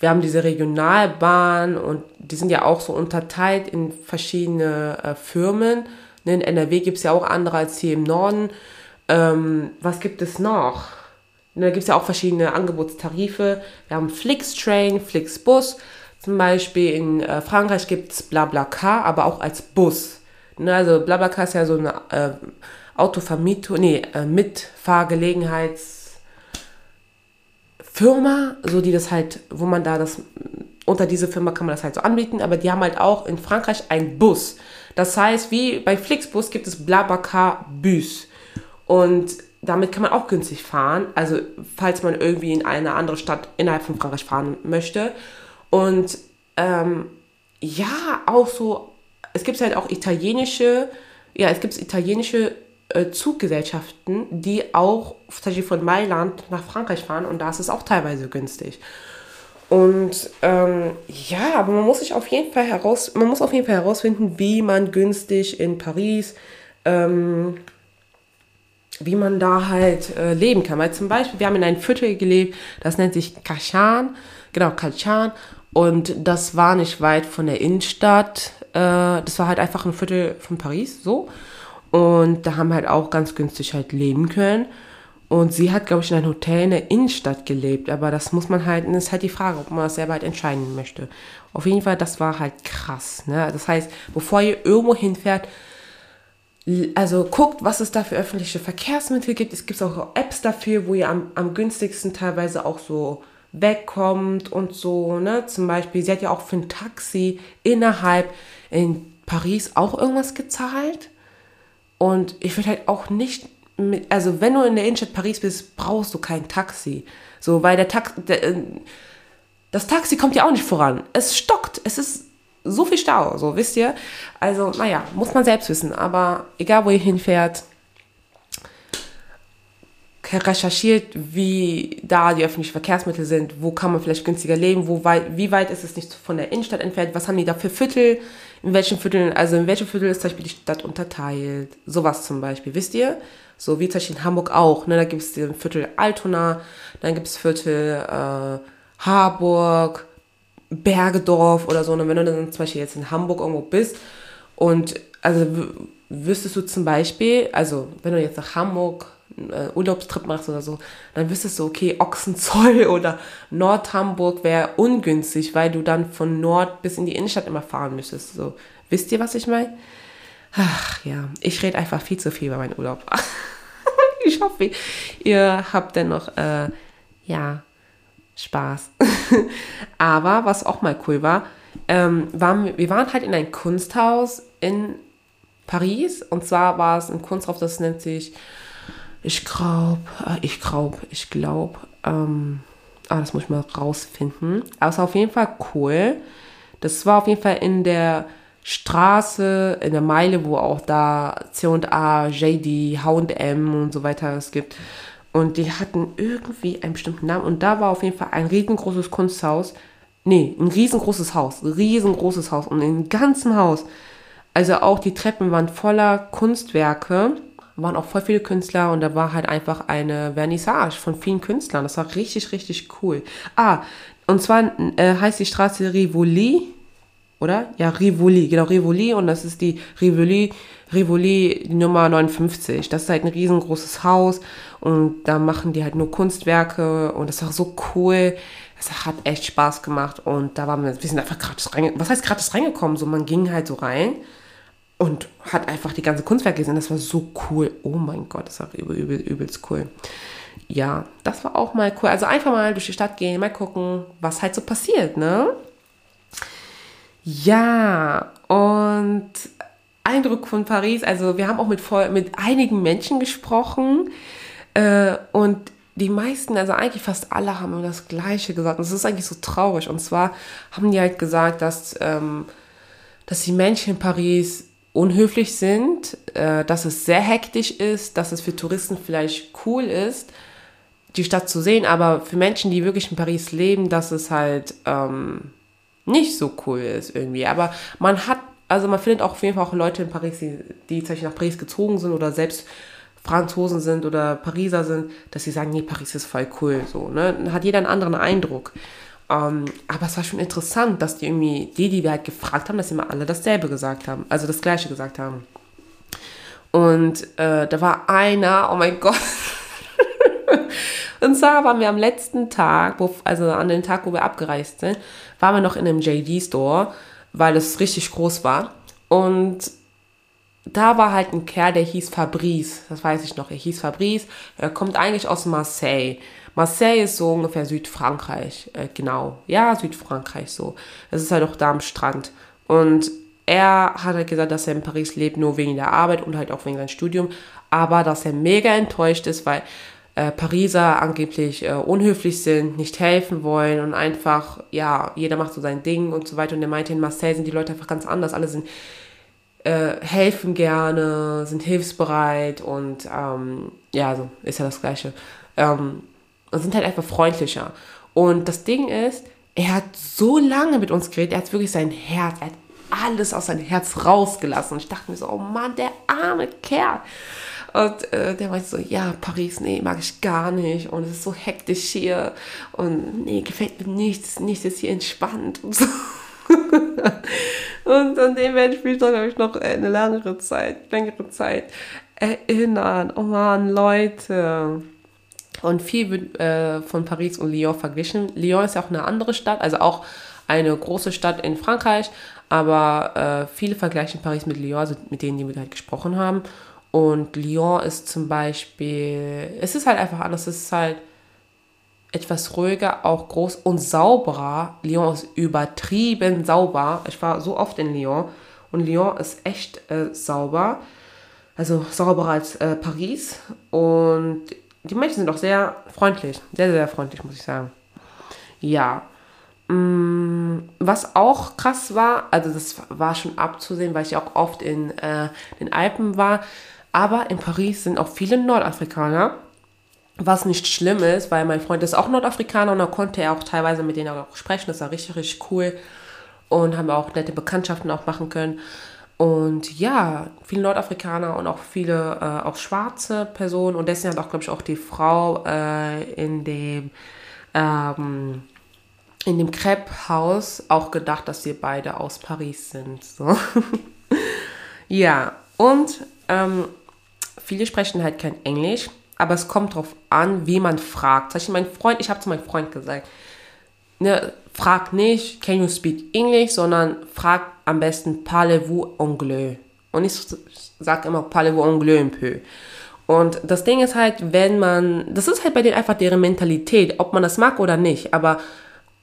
Speaker 1: wir haben diese Regionalbahn und die sind ja auch so unterteilt in verschiedene äh, Firmen. In NRW gibt es ja auch andere als hier im Norden. Ähm, was gibt es noch? Und da gibt es ja auch verschiedene Angebotstarife. Wir haben Flixtrain, Flixbus. Zum Beispiel in äh, Frankreich gibt es BlaBlaCar, aber auch als Bus. Ne, also BlaBlaCar ist ja so eine äh, Autovermietung, nee, äh, Mitfahrgelegenheitsfirma, so die das halt, wo man da das, unter diese Firma kann man das halt so anbieten, aber die haben halt auch in Frankreich einen Bus. Das heißt, wie bei Flixbus gibt es BlaBlaCar Bus. Und damit kann man auch günstig fahren. Also falls man irgendwie in eine andere Stadt innerhalb von Frankreich fahren möchte. Und ähm, ja, auch so, es gibt halt auch italienische, ja, es gibt italienische äh, Zuggesellschaften, die auch von Mailand nach Frankreich fahren und da ist es auch teilweise günstig. Und ähm, ja, aber man muss sich auf jeden Fall heraus, man muss auf jeden Fall herausfinden, wie man günstig in Paris ähm, wie man da halt äh, leben kann. Weil zum Beispiel, wir haben in einem Viertel gelebt, das nennt sich Kachan, genau, Kachan, und das war nicht weit von der Innenstadt. Äh, das war halt einfach ein Viertel von Paris, so. Und da haben wir halt auch ganz günstig halt leben können. Und sie hat, glaube ich, in einem Hotel in der Innenstadt gelebt. Aber das muss man halt, das ist halt die Frage, ob man das selber halt entscheiden möchte. Auf jeden Fall, das war halt krass. Ne? Das heißt, bevor ihr irgendwo hinfährt, also guckt, was es da für öffentliche Verkehrsmittel gibt. Es gibt auch Apps dafür, wo ihr am, am günstigsten teilweise auch so wegkommt und so. Ne? Zum Beispiel, sie hat ja auch für ein Taxi innerhalb in Paris auch irgendwas gezahlt. Und ich würde halt auch nicht mit, also wenn du in der Innenstadt Paris bist, brauchst du kein Taxi. So, weil der Taxi, äh, das Taxi kommt ja auch nicht voran. Es stockt. Es ist so viel Stau, so wisst ihr. Also, naja, muss man selbst wissen. Aber egal, wo ihr hinfährt, recherchiert, wie da die öffentlichen Verkehrsmittel sind, wo kann man vielleicht günstiger leben, wo weit, wie weit ist es nicht von der Innenstadt entfernt, was haben die da für Viertel, in welchen Vierteln, also in welchem Viertel ist zum Beispiel die Stadt unterteilt, sowas zum Beispiel, wisst ihr? So wie zum Beispiel in Hamburg auch, ne? da gibt es den Viertel Altona, dann gibt es Viertel äh, Harburg, Bergedorf oder so, und wenn du dann zum Beispiel jetzt in Hamburg irgendwo bist und also wüsstest du zum Beispiel, also wenn du jetzt nach Hamburg äh, Urlaubstrip machst oder so, dann wüsstest du, okay, Ochsenzoll (laughs) oder Nordhamburg wäre ungünstig, weil du dann von Nord bis in die Innenstadt immer fahren müsstest. So, wisst ihr, was ich meine? Ach ja, ich rede einfach viel zu viel über meinen Urlaub. (laughs) ich hoffe, ihr habt dennoch, äh, ja, Spaß. (laughs) Aber was auch mal cool war, ähm, waren, wir waren halt in ein Kunsthaus in Paris. Und zwar war es ein Kunsthaus, das nennt sich ich glaube, äh, ich glaube, ich glaube, ähm, ah, das muss ich mal rausfinden. Aber es war auf jeden Fall cool. Das war auf jeden Fall in der Straße, in der Meile, wo auch da C&A, JD, H&M und so weiter es gibt. Und die hatten irgendwie einen bestimmten Namen. Und da war auf jeden Fall ein riesengroßes Kunsthaus. Nee, ein riesengroßes Haus. Riesengroßes Haus. Und im ganzen Haus, also auch die Treppen waren voller Kunstwerke waren auch voll viele Künstler und da war halt einfach eine Vernissage von vielen Künstlern. Das war richtig, richtig cool. Ah, und zwar äh, heißt die Straße Rivoli, oder? Ja, Rivoli, genau, Rivoli und das ist die Rivoli, Rivoli Nummer 59. Das ist halt ein riesengroßes Haus und da machen die halt nur Kunstwerke und das war so cool. Es hat echt Spaß gemacht und da waren wir, wir sind einfach gratis reingekommen. Was heißt gratis reingekommen? So, man ging halt so rein und hat einfach die ganze Kunstwerke gesehen. Das war so cool. Oh mein Gott, das war übel, übel, übelst cool. Ja, das war auch mal cool. Also einfach mal durch die Stadt gehen, mal gucken, was halt so passiert, ne? Ja, und Eindruck von Paris, also wir haben auch mit, mit einigen Menschen gesprochen äh, und die meisten, also eigentlich fast alle haben das Gleiche gesagt. Und es ist eigentlich so traurig. Und zwar haben die halt gesagt, dass, ähm, dass die Menschen in Paris unhöflich sind, äh, dass es sehr hektisch ist, dass es für Touristen vielleicht cool ist, die Stadt zu sehen, aber für Menschen, die wirklich in Paris leben, dass es halt ähm, nicht so cool ist irgendwie. Aber man hat, also man findet auch auf jeden Fall auch Leute in Paris, die, die zum Beispiel nach Paris gezogen sind oder selbst Franzosen sind oder Pariser sind, dass sie sagen, nee, Paris ist voll cool, so, ne? Hat jeder einen anderen Eindruck. Ähm, aber es war schon interessant, dass die irgendwie, die, die wir halt gefragt haben, dass immer alle dasselbe gesagt haben, also das gleiche gesagt haben. Und äh, da war einer, oh mein Gott. (laughs) Und zwar waren wir am letzten Tag, wo, also an dem Tag, wo wir abgereist sind, waren wir noch in einem JD-Store, weil es richtig groß war. Und da war halt ein Kerl, der hieß Fabrice, das weiß ich noch, er hieß Fabrice, er kommt eigentlich aus Marseille. Marseille ist so ungefähr Südfrankreich, äh, genau. Ja, Südfrankreich so. Das ist halt auch da am Strand. Und er hat halt gesagt, dass er in Paris lebt, nur wegen der Arbeit und halt auch wegen seinem Studium. Aber dass er mega enttäuscht ist, weil äh, Pariser angeblich äh, unhöflich sind, nicht helfen wollen und einfach, ja, jeder macht so sein Ding und so weiter. Und er meinte, in Marseille sind die Leute einfach ganz anders. Alle sind äh, helfen gerne, sind hilfsbereit und ähm, ja, so ist ja das Gleiche. Ähm, und sind halt einfach freundlicher. Und das Ding ist, er hat so lange mit uns geredet, er hat wirklich sein Herz, er hat alles aus seinem Herz rausgelassen. Und ich dachte mir so, oh Mann, der arme Kerl. Und äh, der meinte so, ja, Paris, nee, mag ich gar nicht. Und es ist so hektisch hier. Und nee, gefällt mir nichts. Nichts ist hier entspannt. Und so. (laughs) Und an dem werde ich mich doch, glaube ich, noch eine längere Zeit, längere Zeit erinnern. Oh man, Leute. Und viel wird äh, von Paris und Lyon verglichen. Lyon ist ja auch eine andere Stadt, also auch eine große Stadt in Frankreich, aber äh, viele vergleichen Paris mit Lyon, also mit denen, die wir halt gesprochen haben. Und Lyon ist zum Beispiel, es ist halt einfach anders, es ist halt etwas ruhiger, auch groß und sauberer. Lyon ist übertrieben sauber. Ich war so oft in Lyon und Lyon ist echt äh, sauber, also sauberer als äh, Paris. Und die Menschen sind auch sehr freundlich, sehr, sehr freundlich, muss ich sagen. Ja, Mm, was auch krass war, also das war schon abzusehen, weil ich auch oft in äh, den Alpen war, aber in Paris sind auch viele Nordafrikaner, was nicht schlimm ist, weil mein Freund ist auch Nordafrikaner und da konnte er auch teilweise mit denen auch sprechen, das war richtig, richtig cool und haben auch nette Bekanntschaften auch machen können. Und ja, viele Nordafrikaner und auch viele äh, auch schwarze Personen und deswegen hat auch, glaube ich, auch die Frau äh, in dem ähm, in dem Crepe-Haus auch gedacht, dass wir beide aus Paris sind. So. (laughs) ja, und ähm, viele sprechen halt kein Englisch, aber es kommt darauf an, wie man fragt. Zum mein Freund, ich habe zu meinem Freund gesagt, ne, frag nicht, can you speak English, sondern frag am besten, parlez-vous anglais? Und ich sage immer, parlez-vous anglais un peu. Und das Ding ist halt, wenn man, das ist halt bei denen einfach deren Mentalität, ob man das mag oder nicht, aber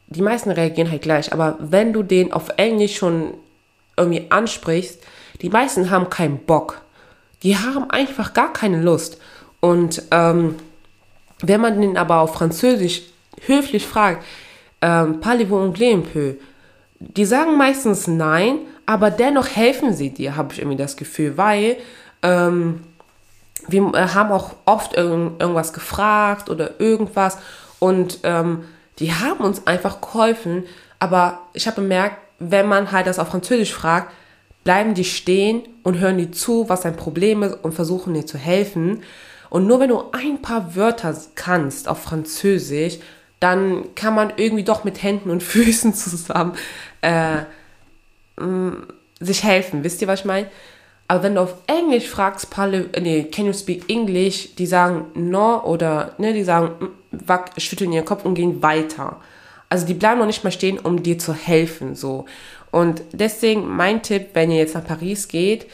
Speaker 1: die meisten reagieren halt gleich, aber wenn du den auf Englisch schon irgendwie ansprichst, die meisten haben keinen Bock. Die haben einfach gar keine Lust. Und ähm, wenn man den aber auf Französisch höflich fragt, ähm, parlez-vous anglais un peu? Die sagen meistens nein, aber dennoch helfen sie dir, habe ich irgendwie das Gefühl, weil ähm, wir äh, haben auch oft irgend, irgendwas gefragt oder irgendwas und ähm, die haben uns einfach geholfen, aber ich habe bemerkt, wenn man halt das auf Französisch fragt, bleiben die stehen und hören die zu, was dein Problem ist und versuchen dir zu helfen. Und nur wenn du ein paar Wörter kannst auf Französisch, dann kann man irgendwie doch mit Händen und (laughs) Füßen zusammen äh, sich helfen. Wisst ihr, was ich meine? Aber wenn du auf Englisch fragst, parle, nee, can you speak English? Die sagen no oder ne, die sagen wack, schütteln ihren Kopf und gehen weiter. Also die bleiben noch nicht mal stehen, um dir zu helfen, so. Und deswegen mein Tipp, wenn ihr jetzt nach Paris geht,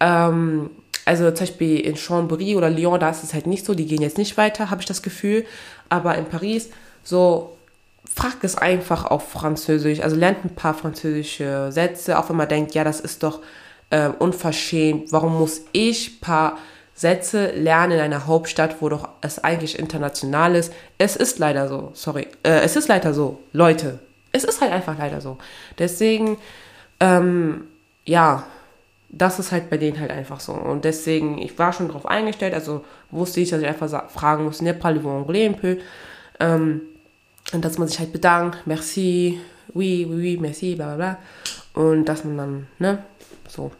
Speaker 1: ähm, also zum Beispiel in Chambéry oder Lyon, da ist es halt nicht so, die gehen jetzt nicht weiter, habe ich das Gefühl. Aber in Paris, so fragt es einfach auf Französisch, also lernt ein paar französische Sätze, auch wenn man denkt, ja, das ist doch äh, unverschämt. Warum muss ich paar Sätze lernen in einer Hauptstadt, wo doch es eigentlich international ist? Es ist leider so, sorry. Äh, es ist leider so, Leute. Es ist halt einfach leider so. Deswegen, ähm, ja, das ist halt bei denen halt einfach so. Und deswegen, ich war schon darauf eingestellt, also wusste ich, dass ich einfach fragen muss, ne parlez-vous anglais un peu? Ähm, und dass man sich halt bedankt, merci, oui, oui, oui, merci, bla bla bla. Und dass man dann, ne, so.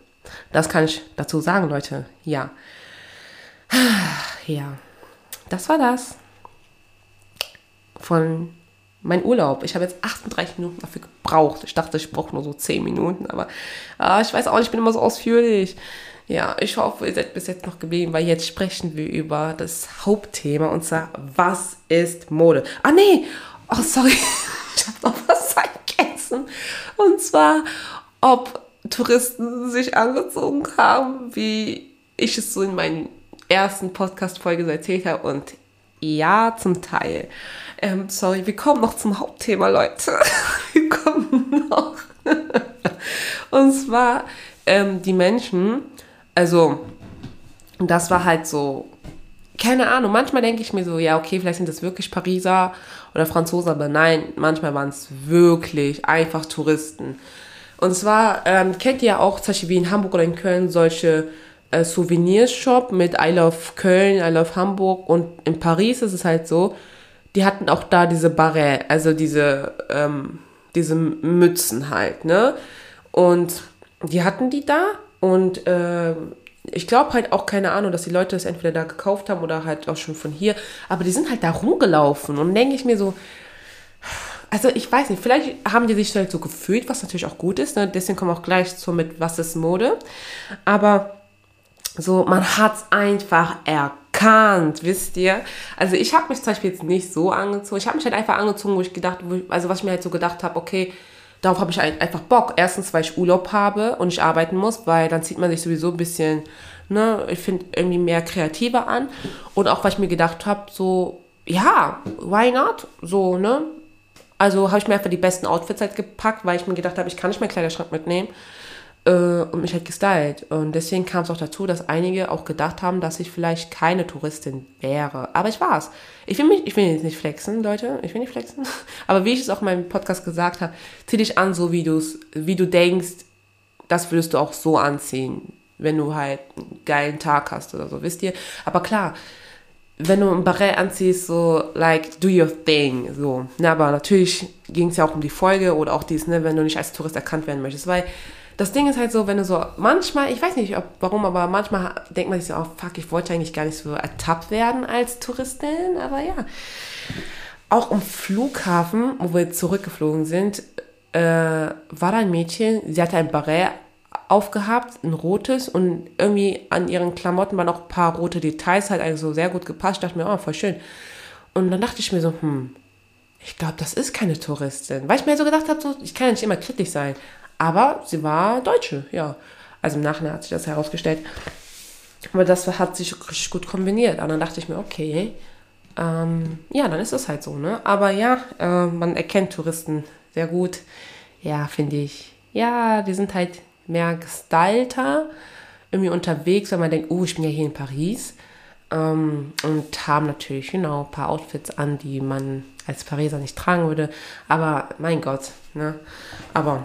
Speaker 1: Das kann ich dazu sagen, Leute. Ja. (sighs) Ja. Das war das. Von meinem Urlaub. Ich habe jetzt 38 Minuten dafür gebraucht. Ich dachte, ich brauche nur so 10 Minuten, aber äh, ich weiß auch nicht, ich bin immer so ausführlich. Ja, ich hoffe, ihr seid bis jetzt noch geblieben, weil jetzt sprechen wir über das Hauptthema und zwar, was ist Mode? Ah, nee! Oh, sorry. (laughs) Ich habe noch was vergessen. Und zwar, ob Touristen sich angezogen haben, wie ich es so in meinen ersten Podcast-Folgen erzählt habe. Und ja, zum Teil. Ähm, sorry, wir kommen noch zum Hauptthema, Leute. (laughs) wir kommen noch. Und zwar ähm, die Menschen, also das war halt so, keine Ahnung, manchmal denke ich mir so, ja, okay, vielleicht sind das wirklich Pariser oder Franzosen, aber nein, manchmal waren es wirklich einfach Touristen. Und zwar ähm, kennt ihr ja auch, zum Beispiel wie in Hamburg oder in Köln, solche äh, Souvenirshop mit I Love Köln, I Love Hamburg. Und in Paris ist es halt so, die hatten auch da diese Barret, also diese, ähm, diese Mützen halt, ne? Und die hatten die da und äh, ich glaube halt auch, keine Ahnung, dass die Leute das entweder da gekauft haben oder halt auch schon von hier, aber die sind halt da rumgelaufen und denke ich mir so, also ich weiß nicht, vielleicht haben die sich halt so gefühlt, was natürlich auch gut ist. Ne? Deswegen kommen wir auch gleich so mit, was ist Mode. Aber so, man hat es einfach erkannt, wisst ihr? Also ich habe mich zum Beispiel jetzt nicht so angezogen. Ich habe mich halt einfach angezogen, wo ich gedacht, wo ich, also was ich mir halt so gedacht habe, okay, darauf habe ich einfach Bock. Erstens, weil ich Urlaub habe und ich arbeiten muss, weil dann zieht man sich sowieso ein bisschen, ne, ich finde irgendwie mehr kreativer an. Und auch, weil ich mir gedacht habe, so, ja, why not? So, ne? Also habe ich mir einfach die besten Outfits halt gepackt, weil ich mir gedacht habe, ich kann nicht meinen Kleiderschrank mitnehmen äh, und mich halt gestylt. Und deswegen kam es auch dazu, dass einige auch gedacht haben, dass ich vielleicht keine Touristin wäre. Aber ich war's. Ich will mich, ich will jetzt nicht flexen, Leute. Ich will nicht flexen. (laughs) Aber wie ich es auch in meinem Podcast gesagt habe, zieh dich an, so wie du wie du denkst, das würdest du auch so anziehen, wenn du halt einen geilen Tag hast oder so, wisst ihr? Aber klar, wenn du ein Barett anziehst, so, like, do your thing, so. Na, aber natürlich ging es ja auch um die Folge oder auch dies, ne, wenn du nicht als Tourist erkannt werden möchtest, weil das Ding ist halt so, wenn du so, manchmal, ich weiß nicht ob, warum, aber manchmal denkt man sich so, oh fuck, ich wollte eigentlich gar nicht so ertappt werden als Touristin, aber ja. Auch im Flughafen, wo wir zurückgeflogen sind, äh, war da ein Mädchen, sie hatte ein Barett aufgehabt, ein rotes und irgendwie an ihren Klamotten waren auch ein paar rote Details, halt also sehr gut gepasst. Ich dachte mir, oh, voll schön. Und dann dachte ich mir so, hm, ich glaube, das ist keine Touristin. Weil ich mir so gedacht habe, so, ich kann ja nicht immer kritisch sein. Aber sie war Deutsche, ja. Also im Nachhinein hat sich das herausgestellt. Aber das hat sich richtig gut kombiniert. Und dann dachte ich mir, okay, ähm, ja, dann ist das halt so, ne? Aber ja, äh, man erkennt Touristen sehr gut. Ja, finde ich. Ja, die sind halt mehr gestylter, irgendwie unterwegs, wenn man denkt, oh, ich bin ja hier in Paris. Ähm, und haben natürlich, genau, ein paar Outfits an, die man als Pariser nicht tragen würde. Aber mein Gott, ne? Aber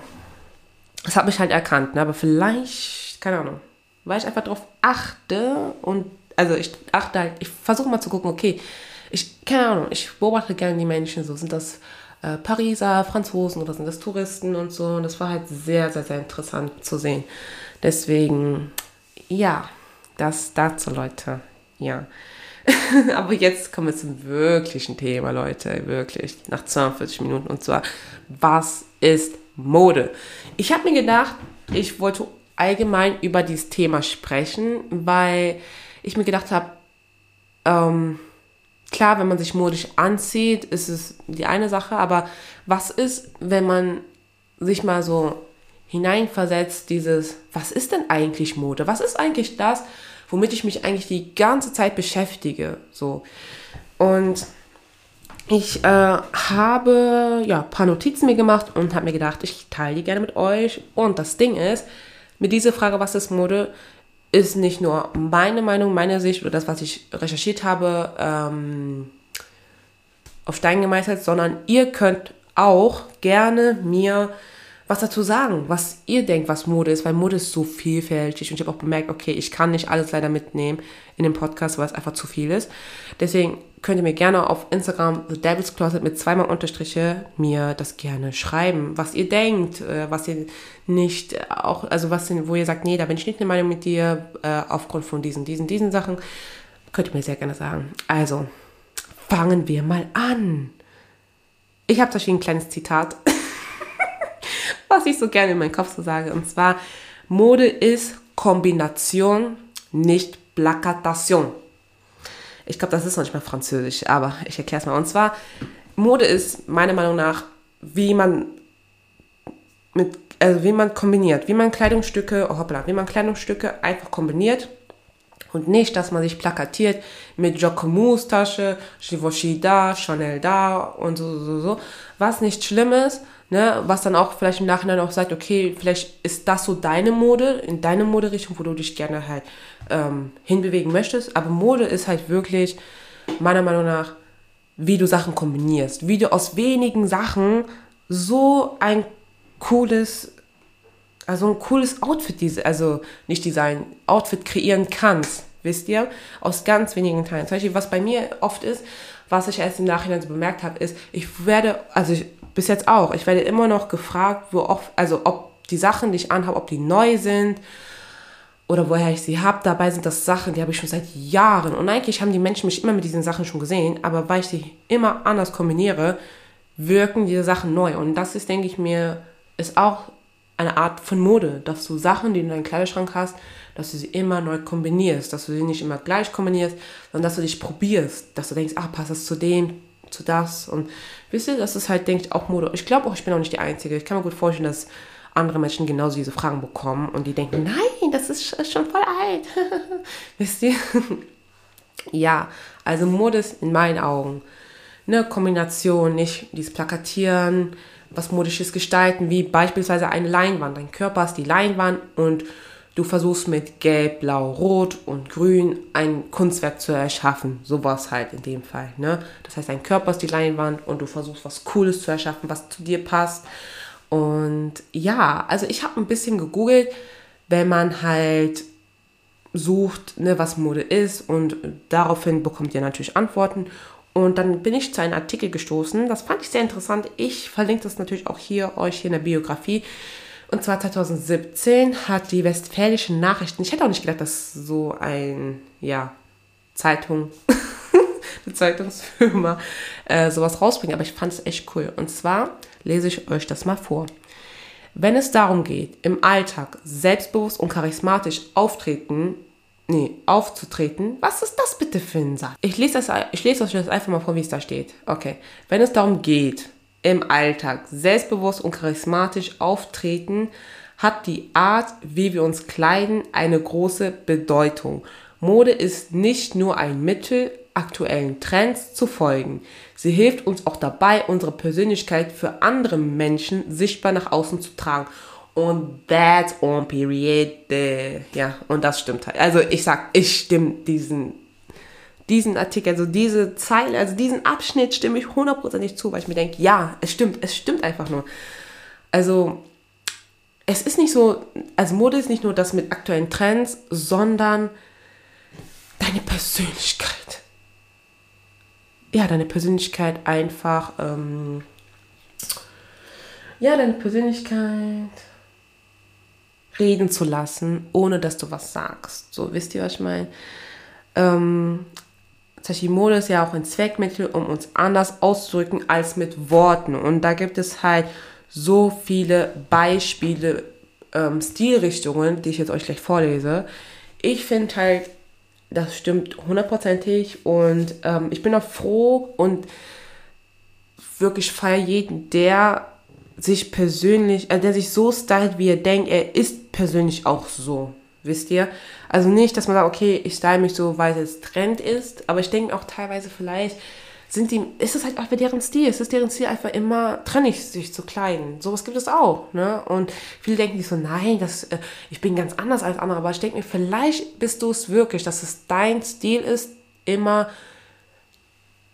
Speaker 1: das hat mich halt erkannt, ne? Aber vielleicht, keine Ahnung, weil ich einfach darauf achte und also ich achte halt, ich versuche mal zu gucken, okay, ich, keine Ahnung, ich beobachte gerne die Menschen so, sind das äh, Pariser, Franzosen oder sind das Touristen und so. Und das war halt sehr, sehr, sehr interessant zu sehen. Deswegen, ja, das dazu, Leute. Ja. (laughs) Aber jetzt kommen wir zum wirklichen Thema, Leute. Wirklich. Nach 42 Minuten. Und zwar, was ist Mode? Ich habe mir gedacht, ich wollte allgemein über dieses Thema sprechen, weil ich mir gedacht habe, ähm, klar, wenn man sich modisch anzieht, ist es die eine Sache, aber was ist, wenn man sich mal so hineinversetzt, dieses, was ist denn eigentlich Mode? Was ist eigentlich das, womit ich mich eigentlich die ganze Zeit beschäftige? So. Und ich äh, habe ja ein paar Notizen mir gemacht und habe mir gedacht, ich teile die gerne mit euch. Und das Ding ist, mit dieser Frage, was ist Mode, ist nicht nur meine Meinung, meine Sicht oder das, was ich recherchiert habe, ähm, auf Stein gemeißelt, sondern ihr könnt auch gerne mir was dazu sagen, was ihr denkt, was Mode ist, weil Mode ist so vielfältig und ich habe auch bemerkt, okay, ich kann nicht alles leider mitnehmen in dem Podcast, weil es einfach zu viel ist. Deswegen könnt ihr mir gerne auf Instagram The Devil's Closet mit zweimal Unterstriche mir das gerne schreiben, was ihr denkt, äh, was ihr nicht auch, also was, wo ihr sagt, nee, da bin ich nicht eine Meinung mit dir, äh, aufgrund von diesen, diesen, diesen Sachen, könnt ihr mir sehr gerne sagen. Also, fangen wir mal an. Ich habe zum Beispiel ein kleines Zitat (laughs) was ich so gerne in meinem Kopf so sage. Und zwar, Mode ist Kombination, nicht Plakatation. Ich glaube, das ist noch nicht mal französisch, aber ich erkläre es mal. Und zwar, Mode ist meiner Meinung nach, wie man mit, also wie man kombiniert, wie man Kleidungsstücke, oh hoppla, wie man Kleidungsstücke einfach kombiniert und nicht, dass man sich plakatiert mit Jacquemus Tasche, Givenchy da, Chanel da und so, so, so, was nicht schlimm ist, ne, was dann auch vielleicht im Nachhinein auch sagt, okay, vielleicht ist das so deine Mode, in deine Moderichtung, wo du dich gerne halt ähm, hinbewegen möchtest. Aber Mode ist halt wirklich, meiner Meinung nach, wie du Sachen kombinierst, wie du aus wenigen Sachen so ein cooles, also ein cooles Outfit, also nicht Design, Outfit kreieren kannst, wisst ihr, aus ganz wenigen Teilen. Zum Beispiel, was bei mir oft ist, was ich erst im Nachhinein so bemerkt habe, ist, ich werde, also ich, bis jetzt auch. Ich werde immer noch gefragt, wo oft, also ob die Sachen, die ich anhabe, ob die neu sind oder woher ich sie habe. Dabei sind das Sachen, die habe ich schon seit Jahren. Und eigentlich haben die Menschen mich immer mit diesen Sachen schon gesehen, aber weil ich sie immer anders kombiniere, wirken diese Sachen neu. Und das ist, denke ich mir, ist auch eine Art von Mode, dass du Sachen, die du in deinem Kleiderschrank hast, dass du sie immer neu kombinierst, dass du sie nicht immer gleich kombinierst, sondern dass du dich probierst, dass du denkst, ach, passt das zu dem, zu das und wisst ihr, das ist halt, denke ich, auch Mode. Ich glaube auch, ich bin auch nicht die Einzige. Ich kann mir gut vorstellen, dass andere Menschen genauso diese Fragen bekommen und die denken, nein, das ist schon voll alt. (laughs) wisst ihr? (laughs) ja, also Mode ist in meinen Augen eine Kombination, nicht dieses Plakatieren, was modisches gestalten, wie beispielsweise eine Leinwand. Dein Körper ist die Leinwand und du versuchst mit Gelb, Blau, Rot und Grün ein Kunstwerk zu erschaffen. Sowas halt in dem Fall. Ne? Das heißt, dein Körper ist die Leinwand und du versuchst was Cooles zu erschaffen, was zu dir passt. Und ja, also ich habe ein bisschen gegoogelt, wenn man halt sucht, ne, was Mode ist und daraufhin bekommt ihr natürlich Antworten. Und dann bin ich zu einem Artikel gestoßen, das fand ich sehr interessant. Ich verlinke das natürlich auch hier euch hier in der Biografie. Und zwar 2017 hat die Westfälischen Nachrichten, ich hätte auch nicht gedacht, dass so ein, ja, Zeitung, (laughs) eine Zeitungsfirma äh, sowas rausbringt, aber ich fand es echt cool. Und zwar lese ich euch das mal vor. Wenn es darum geht, im Alltag selbstbewusst und charismatisch auftreten nee, aufzutreten. Was ist das bitte für ein Satz? Ich lese, das, ich lese euch das einfach mal vor, wie es da steht. Okay. Wenn es darum geht, im Alltag selbstbewusst und charismatisch auftreten, hat die Art, wie wir uns kleiden, eine große Bedeutung. Mode ist nicht nur ein Mittel, aktuellen Trends zu folgen. Sie hilft uns auch dabei, unsere Persönlichkeit für andere Menschen sichtbar nach außen zu tragen. Und that's on period. Äh, ja, und das stimmt halt. Also ich sag, ich stimme diesen, diesen Artikel, also diese Zeile, also diesen Abschnitt stimme ich hundertprozentig zu, weil ich mir denke, ja, es stimmt, es stimmt einfach nur. Also es ist nicht so, also Mode ist nicht nur das mit aktuellen Trends, sondern deine Persönlichkeit. Ja, deine Persönlichkeit einfach, ähm, ja, deine Persönlichkeit reden zu lassen, ohne dass du was sagst. So, wisst ihr, was ich meine? Ähm, Mode ist ja auch ein Zweckmittel, um uns anders auszudrücken als mit Worten. Und da gibt es halt so viele Beispiele, ähm, Stilrichtungen, die ich jetzt euch gleich vorlese. Ich finde halt, das stimmt hundertprozentig und ähm, ich bin auch froh und wirklich feiere jeden, der sich persönlich, also der sich so stylt, wie er denkt, er ist persönlich auch so. Wisst ihr? Also nicht, dass man sagt, okay, ich style mich so, weil es Trend ist, aber ich denke auch teilweise vielleicht sind die, ist es halt bei deren Stil, es ist deren Stil einfach immer trennig, sich zu kleiden. Sowas gibt es auch, ne? Und viele denken sich so, nein, das, äh, ich bin ganz anders als andere, aber ich denke mir, vielleicht bist du es wirklich, dass es dein Stil ist, immer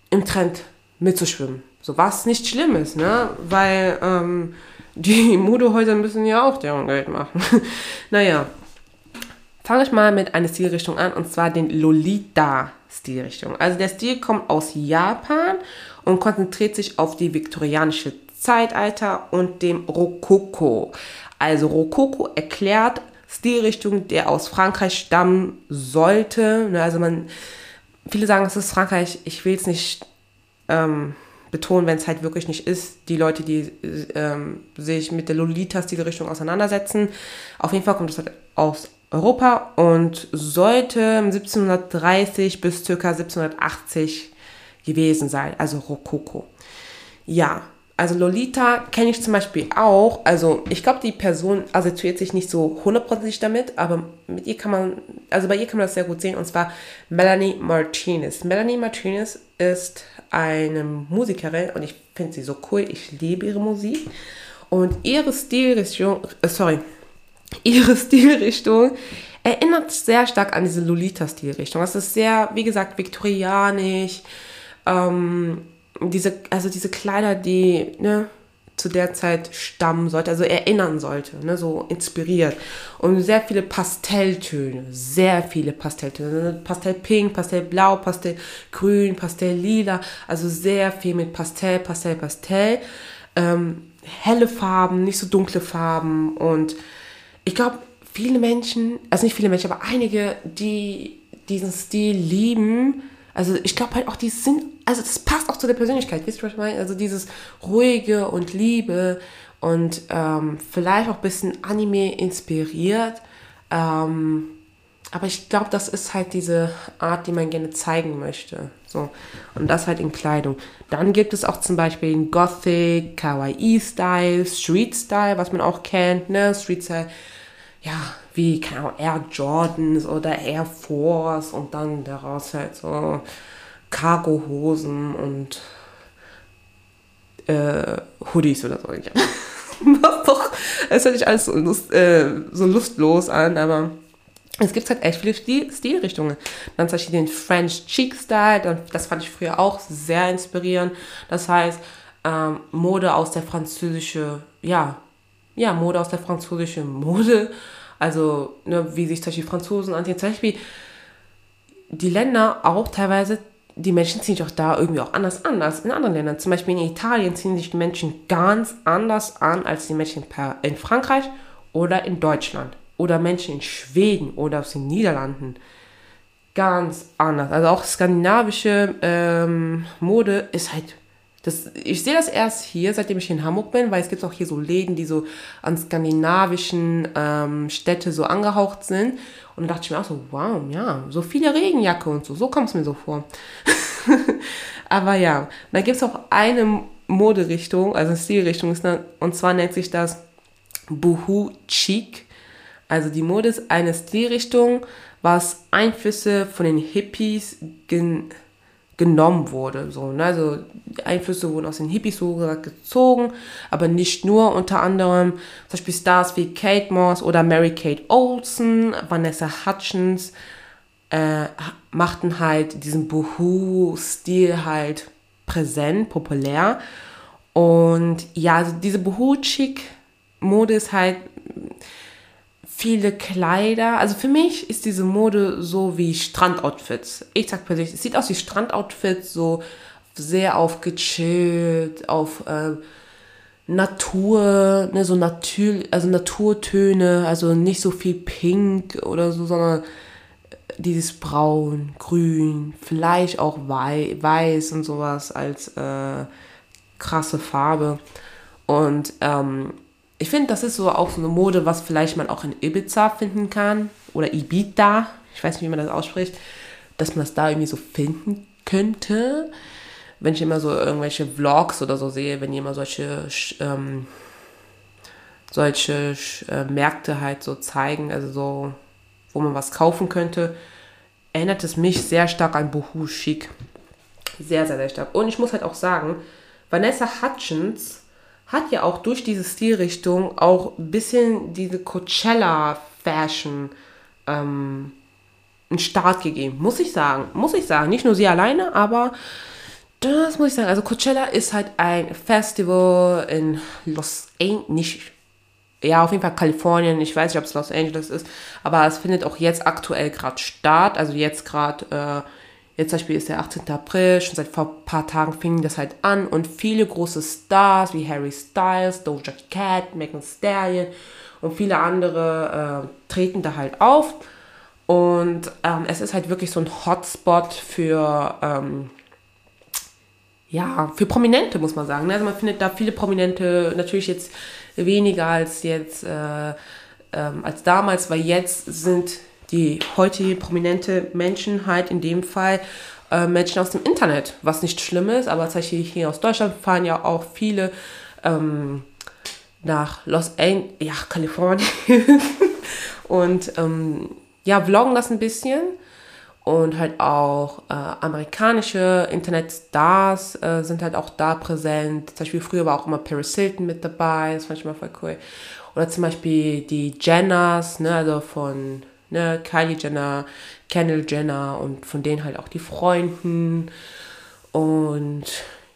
Speaker 1: im Trend mitzuschwimmen. So was nicht schlimm ist, ne? Weil ähm, die (laughs) Modehäuser müssen ja auch deren Geld machen. (laughs) naja, fange ich mal mit einer Stilrichtung an und zwar den Lolita-Stilrichtung. Also der Stil kommt aus Japan und konzentriert sich auf die viktorianische Zeitalter und dem Rokoko. Also Rokoko erklärt Stilrichtung, der aus Frankreich stammen sollte. Ne, also man, viele sagen, es ist Frankreich. Ich will es nicht ähm, betonen, wenn es halt wirklich nicht ist. Die Leute, die ähm, sich mit der Lolita-Stilrichtung auseinandersetzen. Auf jeden Fall kommt es halt aus Europa und sollte 1730 bis ca. 1780 gewesen sein, also Rokoko. Ja, also Lolita kenne ich zum Beispiel auch. Also ich glaube, die Person assoziiert sich nicht so hundertprozentig damit, aber mit ihr kann man, also bei ihr kann man das sehr gut sehen, und zwar Melanie Martinez. Melanie Martinez ist eine Musikerin und ich finde sie so cool. Ich liebe ihre Musik. Und ihre Stilrichtung, äh, sorry, (laughs) ihre Stilrichtung erinnert sehr stark an diese Lolita-Stilrichtung. Das ist sehr, wie gesagt, viktorianisch. Ähm, diese, also diese Kleider, die ne, zu der Zeit stammen sollte, also erinnern sollte, ne, so inspiriert. Und sehr viele Pastelltöne, sehr viele Pastelltöne. Ne, Pastellpink, Pastellblau, Pastellgrün, Pastelllila, also sehr viel mit Pastell, Pastell, Pastell. Ähm, helle Farben, nicht so dunkle Farben. Und ich glaube, viele Menschen, also nicht viele Menschen, aber einige, die diesen Stil lieben, also ich glaube halt auch, die sind also das passt auch zu der Persönlichkeit, wisst ihr, was ich meine? Also dieses ruhige und Liebe und ähm, vielleicht auch ein bisschen Anime inspiriert. Ähm, aber ich glaube, das ist halt diese Art, die man gerne zeigen möchte. So. Und das halt in Kleidung. Dann gibt es auch zum Beispiel den Gothic, Kawaii-Style, Street-Style, was man auch kennt, ne? Street-Style, ja, wie, keine Ahnung, Air Jordans oder Air Force und dann daraus halt so Cargo-Hosen und äh, Hoodies oder so. (laughs) Doch, es hört sich alles so, lust, äh, so lustlos an, aber es gibt halt echt viele Stil Stilrichtungen. Dann zum Beispiel den French Cheek Style, das fand ich früher auch sehr inspirierend. Das heißt, ähm, Mode aus der französischen, ja, ja, Mode aus der französischen Mode. Also, ne, wie sich zum Beispiel Franzosen anziehen. Zum Beispiel die Länder auch teilweise, die Menschen ziehen sich auch da irgendwie auch anders an als in anderen Ländern. Zum Beispiel in Italien ziehen sich die Menschen ganz anders an als die Menschen in Frankreich oder in Deutschland oder Menschen in Schweden oder aus den Niederlanden ganz anders. Also auch skandinavische ähm, Mode ist halt. Das, ich sehe das erst hier, seitdem ich in Hamburg bin, weil es gibt auch hier so Läden, die so an skandinavischen ähm, Städte so angehaucht sind. Und dann dachte ich mir auch so, wow, ja, so viele Regenjacke und so. So kommt es mir so vor. (laughs) Aber ja, dann gibt es auch eine Moderichtung, also eine Stilrichtung, und zwar nennt sich das Buhu Chic. Also die Mode ist eine Stilrichtung, was Einflüsse von den Hippies gen genommen wurde. So, ne? Also die Einflüsse wurden aus den Hippies so gezogen, aber nicht nur, unter anderem zum Beispiel Stars wie Kate Moss oder Mary Kate Olsen, Vanessa Hutchins äh, machten halt diesen Boohoo-Stil halt präsent, populär. Und ja, also diese Boohoo-Chic-Mode ist halt viele Kleider. Also für mich ist diese Mode so wie Strandoutfits. Ich sag persönlich, es sieht aus wie Strandoutfits, so sehr auf gechillt, auf äh, Natur, ne, so Natur, also Naturtöne, also nicht so viel Pink oder so, sondern dieses Braun, Grün, vielleicht auch Wei Weiß und sowas als äh, krasse Farbe. Und ähm, ich finde, das ist so auch so eine Mode, was vielleicht man auch in Ibiza finden kann oder Ibiza, ich weiß nicht, wie man das ausspricht, dass man das da irgendwie so finden könnte. Wenn ich immer so irgendwelche Vlogs oder so sehe, wenn immer solche ähm, solche äh, Märkte halt so zeigen, also so, wo man was kaufen könnte, erinnert es mich sehr stark an Boohoo Chic. Sehr, sehr, sehr stark. Und ich muss halt auch sagen, Vanessa Hutchins hat ja auch durch diese Stilrichtung auch ein bisschen diese Coachella-Fashion ähm, einen Start gegeben. Muss ich sagen. Muss ich sagen. Nicht nur sie alleine, aber das muss ich sagen. Also Coachella ist halt ein Festival in Los Angeles, nicht, ja, auf jeden Fall Kalifornien. Ich weiß nicht, ob es Los Angeles ist, aber es findet auch jetzt aktuell gerade statt. Also jetzt gerade äh, Jetzt zum Beispiel ist der 18. April, schon seit vor ein paar Tagen fing das halt an und viele große Stars wie Harry Styles, Doja Cat, Megan Stallion und viele andere äh, treten da halt auf. Und ähm, es ist halt wirklich so ein Hotspot für, ähm, ja, für Prominente, muss man sagen. Ne? Also man findet da viele Prominente, natürlich jetzt weniger als jetzt, äh, ähm, als damals, weil jetzt sind die heutige prominente Menschen halt in dem Fall äh, Menschen aus dem Internet, was nicht schlimm ist, aber tatsächlich hier aus Deutschland fahren ja auch viele ähm, nach Los Angeles, ja, Kalifornien (laughs) und ähm, ja, vloggen das ein bisschen und halt auch äh, amerikanische Internetstars äh, sind halt auch da präsent. Zum Beispiel früher war auch immer Paris Hilton mit dabei, das fand ich mal voll cool. Oder zum Beispiel die Jenners, ne, also von ne, Kylie Jenner, Kendall Jenner und von denen halt auch die Freunden und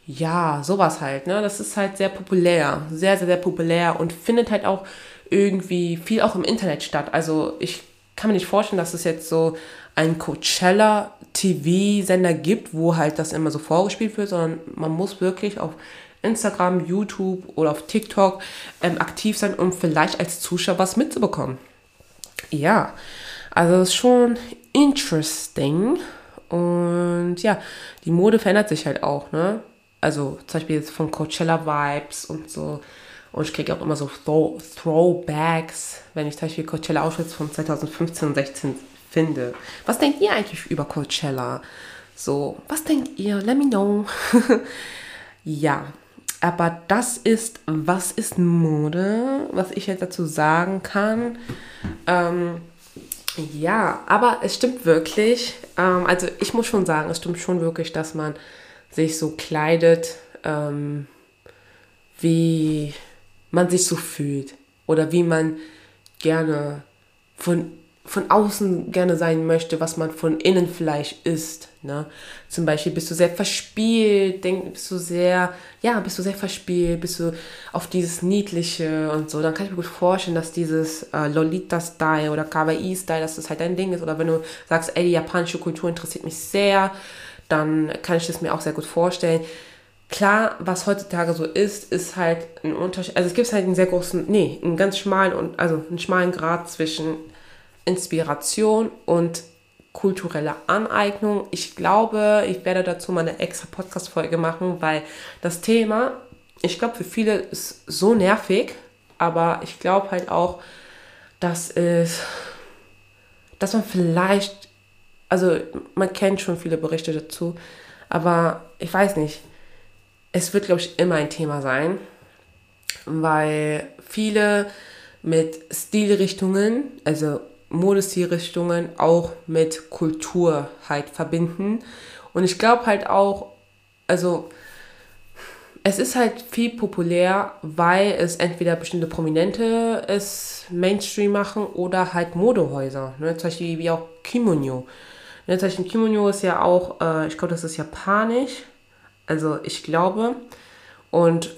Speaker 1: ja, sowas halt, ne, das ist halt sehr populär, sehr, sehr, sehr populär und findet halt auch irgendwie viel auch im Internet statt. Also ich kann mir nicht vorstellen, dass es jetzt so einen Coachella TV-Sender gibt, wo halt das immer so vorgespielt wird, sondern man muss wirklich auf Instagram, YouTube oder auf TikTok ähm, aktiv sein, um vielleicht als Zuschauer was mitzubekommen. Ja, also ist schon interesting. Und ja, die Mode verändert sich halt auch, ne? Also zum Beispiel jetzt von Coachella-Vibes und so. Und ich kriege auch immer so Throw Throwbacks, wenn ich zum Beispiel Coachella-Outfits von 2015 und 16 finde. Was denkt ihr eigentlich über Coachella? So, was denkt ihr? Let me know. (laughs) ja, aber das ist, was ist Mode, was ich jetzt dazu sagen kann. Ähm, ja, aber es stimmt wirklich. Ähm, also ich muss schon sagen, es stimmt schon wirklich, dass man sich so kleidet, ähm, wie man sich so fühlt oder wie man gerne von von außen gerne sein möchte, was man von innen vielleicht ist. Ne? Zum Beispiel bist du sehr verspielt, denk, bist du sehr, ja, bist du sehr verspielt, bist du auf dieses Niedliche und so. Dann kann ich mir gut vorstellen, dass dieses äh, Lolita-Style oder Kawaii-Style, dass das halt dein Ding ist. Oder wenn du sagst, ey, die japanische Kultur interessiert mich sehr, dann kann ich das mir auch sehr gut vorstellen. Klar, was heutzutage so ist, ist halt ein Unterschied. Also es gibt halt einen sehr großen, nee, einen ganz schmalen und also einen schmalen Grad zwischen Inspiration und kulturelle Aneignung. Ich glaube, ich werde dazu mal eine extra Podcast-Folge machen, weil das Thema, ich glaube, für viele ist so nervig, aber ich glaube halt auch, dass es, dass man vielleicht, also man kennt schon viele Berichte dazu, aber ich weiß nicht, es wird, glaube ich, immer ein Thema sein, weil viele mit Stilrichtungen, also Modestilrichtungen auch mit Kultur halt verbinden. Und ich glaube halt auch, also es ist halt viel populär, weil es entweder bestimmte Prominente es Mainstream machen oder halt Modehäuser. Ne? Zum Beispiel wie auch Kimono. Ne? Zum Beispiel Kimono ist ja auch, äh, ich glaube, das ist japanisch. Also ich glaube. Und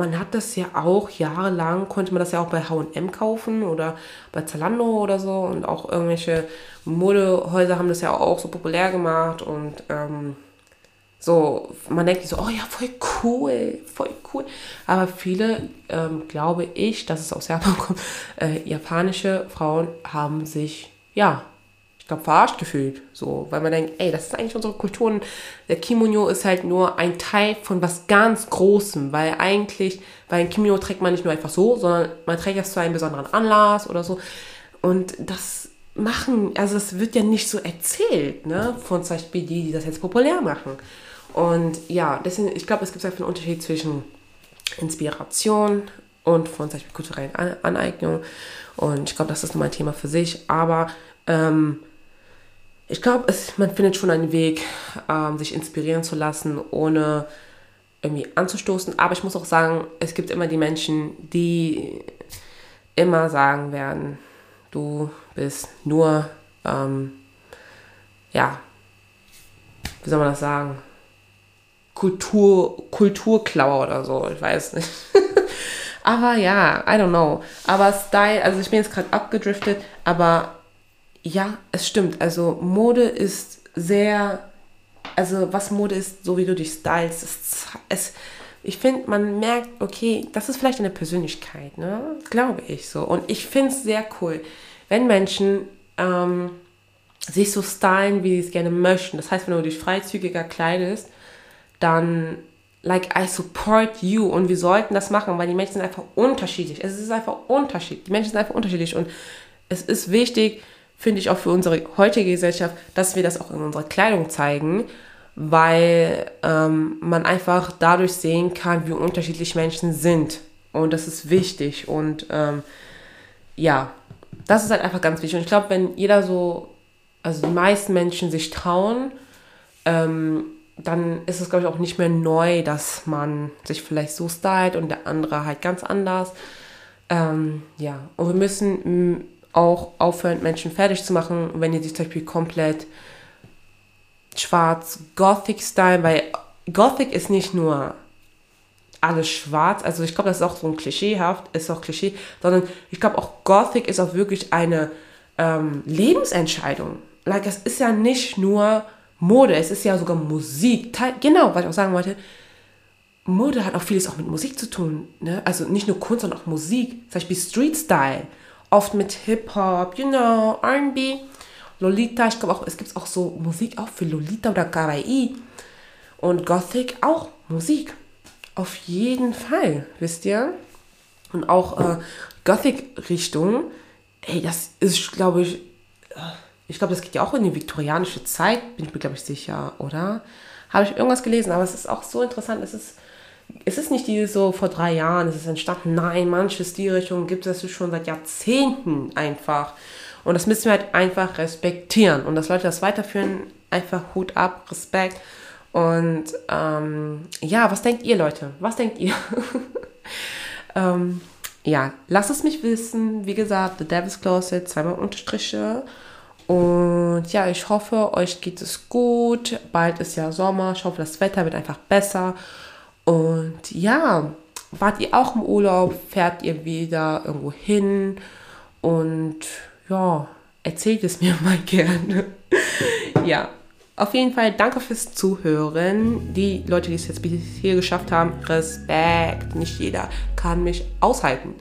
Speaker 1: man hat das ja auch jahrelang, konnte man das ja auch bei HM kaufen oder bei Zalando oder so und auch irgendwelche Modehäuser haben das ja auch so populär gemacht und ähm, so, man denkt so, oh ja, voll cool, voll cool. Aber viele, ähm, glaube ich, dass es aus Japan (laughs) kommt, äh, japanische Frauen haben sich, ja, glaube, verarscht gefühlt. So, weil man denkt, ey, das ist eigentlich unsere Kultur. Und der Kimono ist halt nur ein Teil von was ganz Großem, weil eigentlich, weil ein Kimono trägt man nicht nur einfach so, sondern man trägt das zu einem besonderen Anlass oder so. Und das machen, also das wird ja nicht so erzählt, ne, von zum Beispiel die, die das jetzt populär machen. Und ja, deswegen, ich glaube, es gibt einfach einen Unterschied zwischen Inspiration und von zum Beispiel kulturellen Aneignung. Und ich glaube, das ist nochmal ein Thema für sich. Aber ähm, ich glaube, man findet schon einen Weg, ähm, sich inspirieren zu lassen, ohne irgendwie anzustoßen. Aber ich muss auch sagen, es gibt immer die Menschen, die immer sagen werden, du bist nur, ähm, ja, wie soll man das sagen? Kultur, Kulturklauer oder so, ich weiß nicht. (laughs) aber ja, I don't know. Aber Style, also ich bin jetzt gerade abgedriftet, aber ja, es stimmt. Also Mode ist sehr, also was Mode ist, so wie du dich stylst, es, es ich finde, man merkt, okay, das ist vielleicht eine Persönlichkeit, ne? Glaube ich so. Und ich finde es sehr cool, wenn Menschen ähm, sich so stylen, wie sie es gerne möchten. Das heißt, wenn du dich freizügiger kleidest, dann like I support you und wir sollten das machen, weil die Menschen sind einfach unterschiedlich. Es ist einfach unterschiedlich. Die Menschen sind einfach unterschiedlich und es ist wichtig, finde ich auch für unsere heutige Gesellschaft, dass wir das auch in unserer Kleidung zeigen, weil ähm, man einfach dadurch sehen kann, wie unterschiedlich Menschen sind. Und das ist wichtig. Und ähm, ja, das ist halt einfach ganz wichtig. Und ich glaube, wenn jeder so, also die meisten Menschen sich trauen, ähm, dann ist es, glaube ich, auch nicht mehr neu, dass man sich vielleicht so stylt und der andere halt ganz anders. Ähm, ja, und wir müssen auch aufhören, Menschen fertig zu machen, wenn ihr sich zum Beispiel komplett schwarz Gothic-Style, weil Gothic ist nicht nur alles schwarz, also ich glaube, das ist auch so ein klischeehaft, ist auch Klischee, sondern ich glaube auch Gothic ist auch wirklich eine ähm, Lebensentscheidung. Like, es ist ja nicht nur Mode, es ist ja sogar Musik. Genau, was ich auch sagen wollte. Mode hat auch vieles auch mit Musik zu tun. Ne? Also nicht nur Kunst, sondern auch Musik. Zum Beispiel Street Style oft mit Hip-Hop, you know, RB. Lolita, ich glaube auch, es gibt auch so Musik auch für Lolita oder Kawaii. Und Gothic auch Musik. Auf jeden Fall, wisst ihr? Und auch äh, Gothic-Richtung, ey, das ist, glaube ich, äh, ich glaube, das geht ja auch in die viktorianische Zeit, bin ich mir, glaube ich, sicher, oder? Habe ich irgendwas gelesen, aber es ist auch so interessant, es ist, es ist nicht dieses so vor drei Jahren, es ist entstanden, nein, manche Stilrichtungen gibt es schon seit Jahrzehnten einfach. Und das müssen wir halt einfach respektieren. Und dass Leute das weiterführen, einfach Hut ab, Respekt. Und ähm, ja, was denkt ihr, Leute? Was denkt ihr? (laughs) ähm, ja, lasst es mich wissen. Wie gesagt, The Devil's Closet, zweimal Unterstriche. Und ja, ich hoffe, euch geht es gut. Bald ist ja Sommer. Ich hoffe, das Wetter wird einfach besser. Und ja, wart ihr auch im Urlaub? Fährt ihr wieder irgendwo hin? Und ja, erzählt es mir (laughs) mal gerne. ja, auf jeden Fall danke fürs Zuhören. Die Leute, die es jetzt bis hier geschafft haben, Respekt. Nicht jeder kann mich aushalten.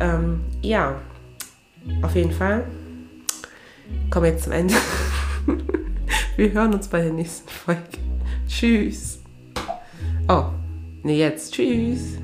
Speaker 1: Ähm, ja, auf jeden Fall. Kommen wir jetzt zum Ende. (laughs) wir hören uns bei der nächsten Folge. Tschüss. Oh, jetzt. Tschüss.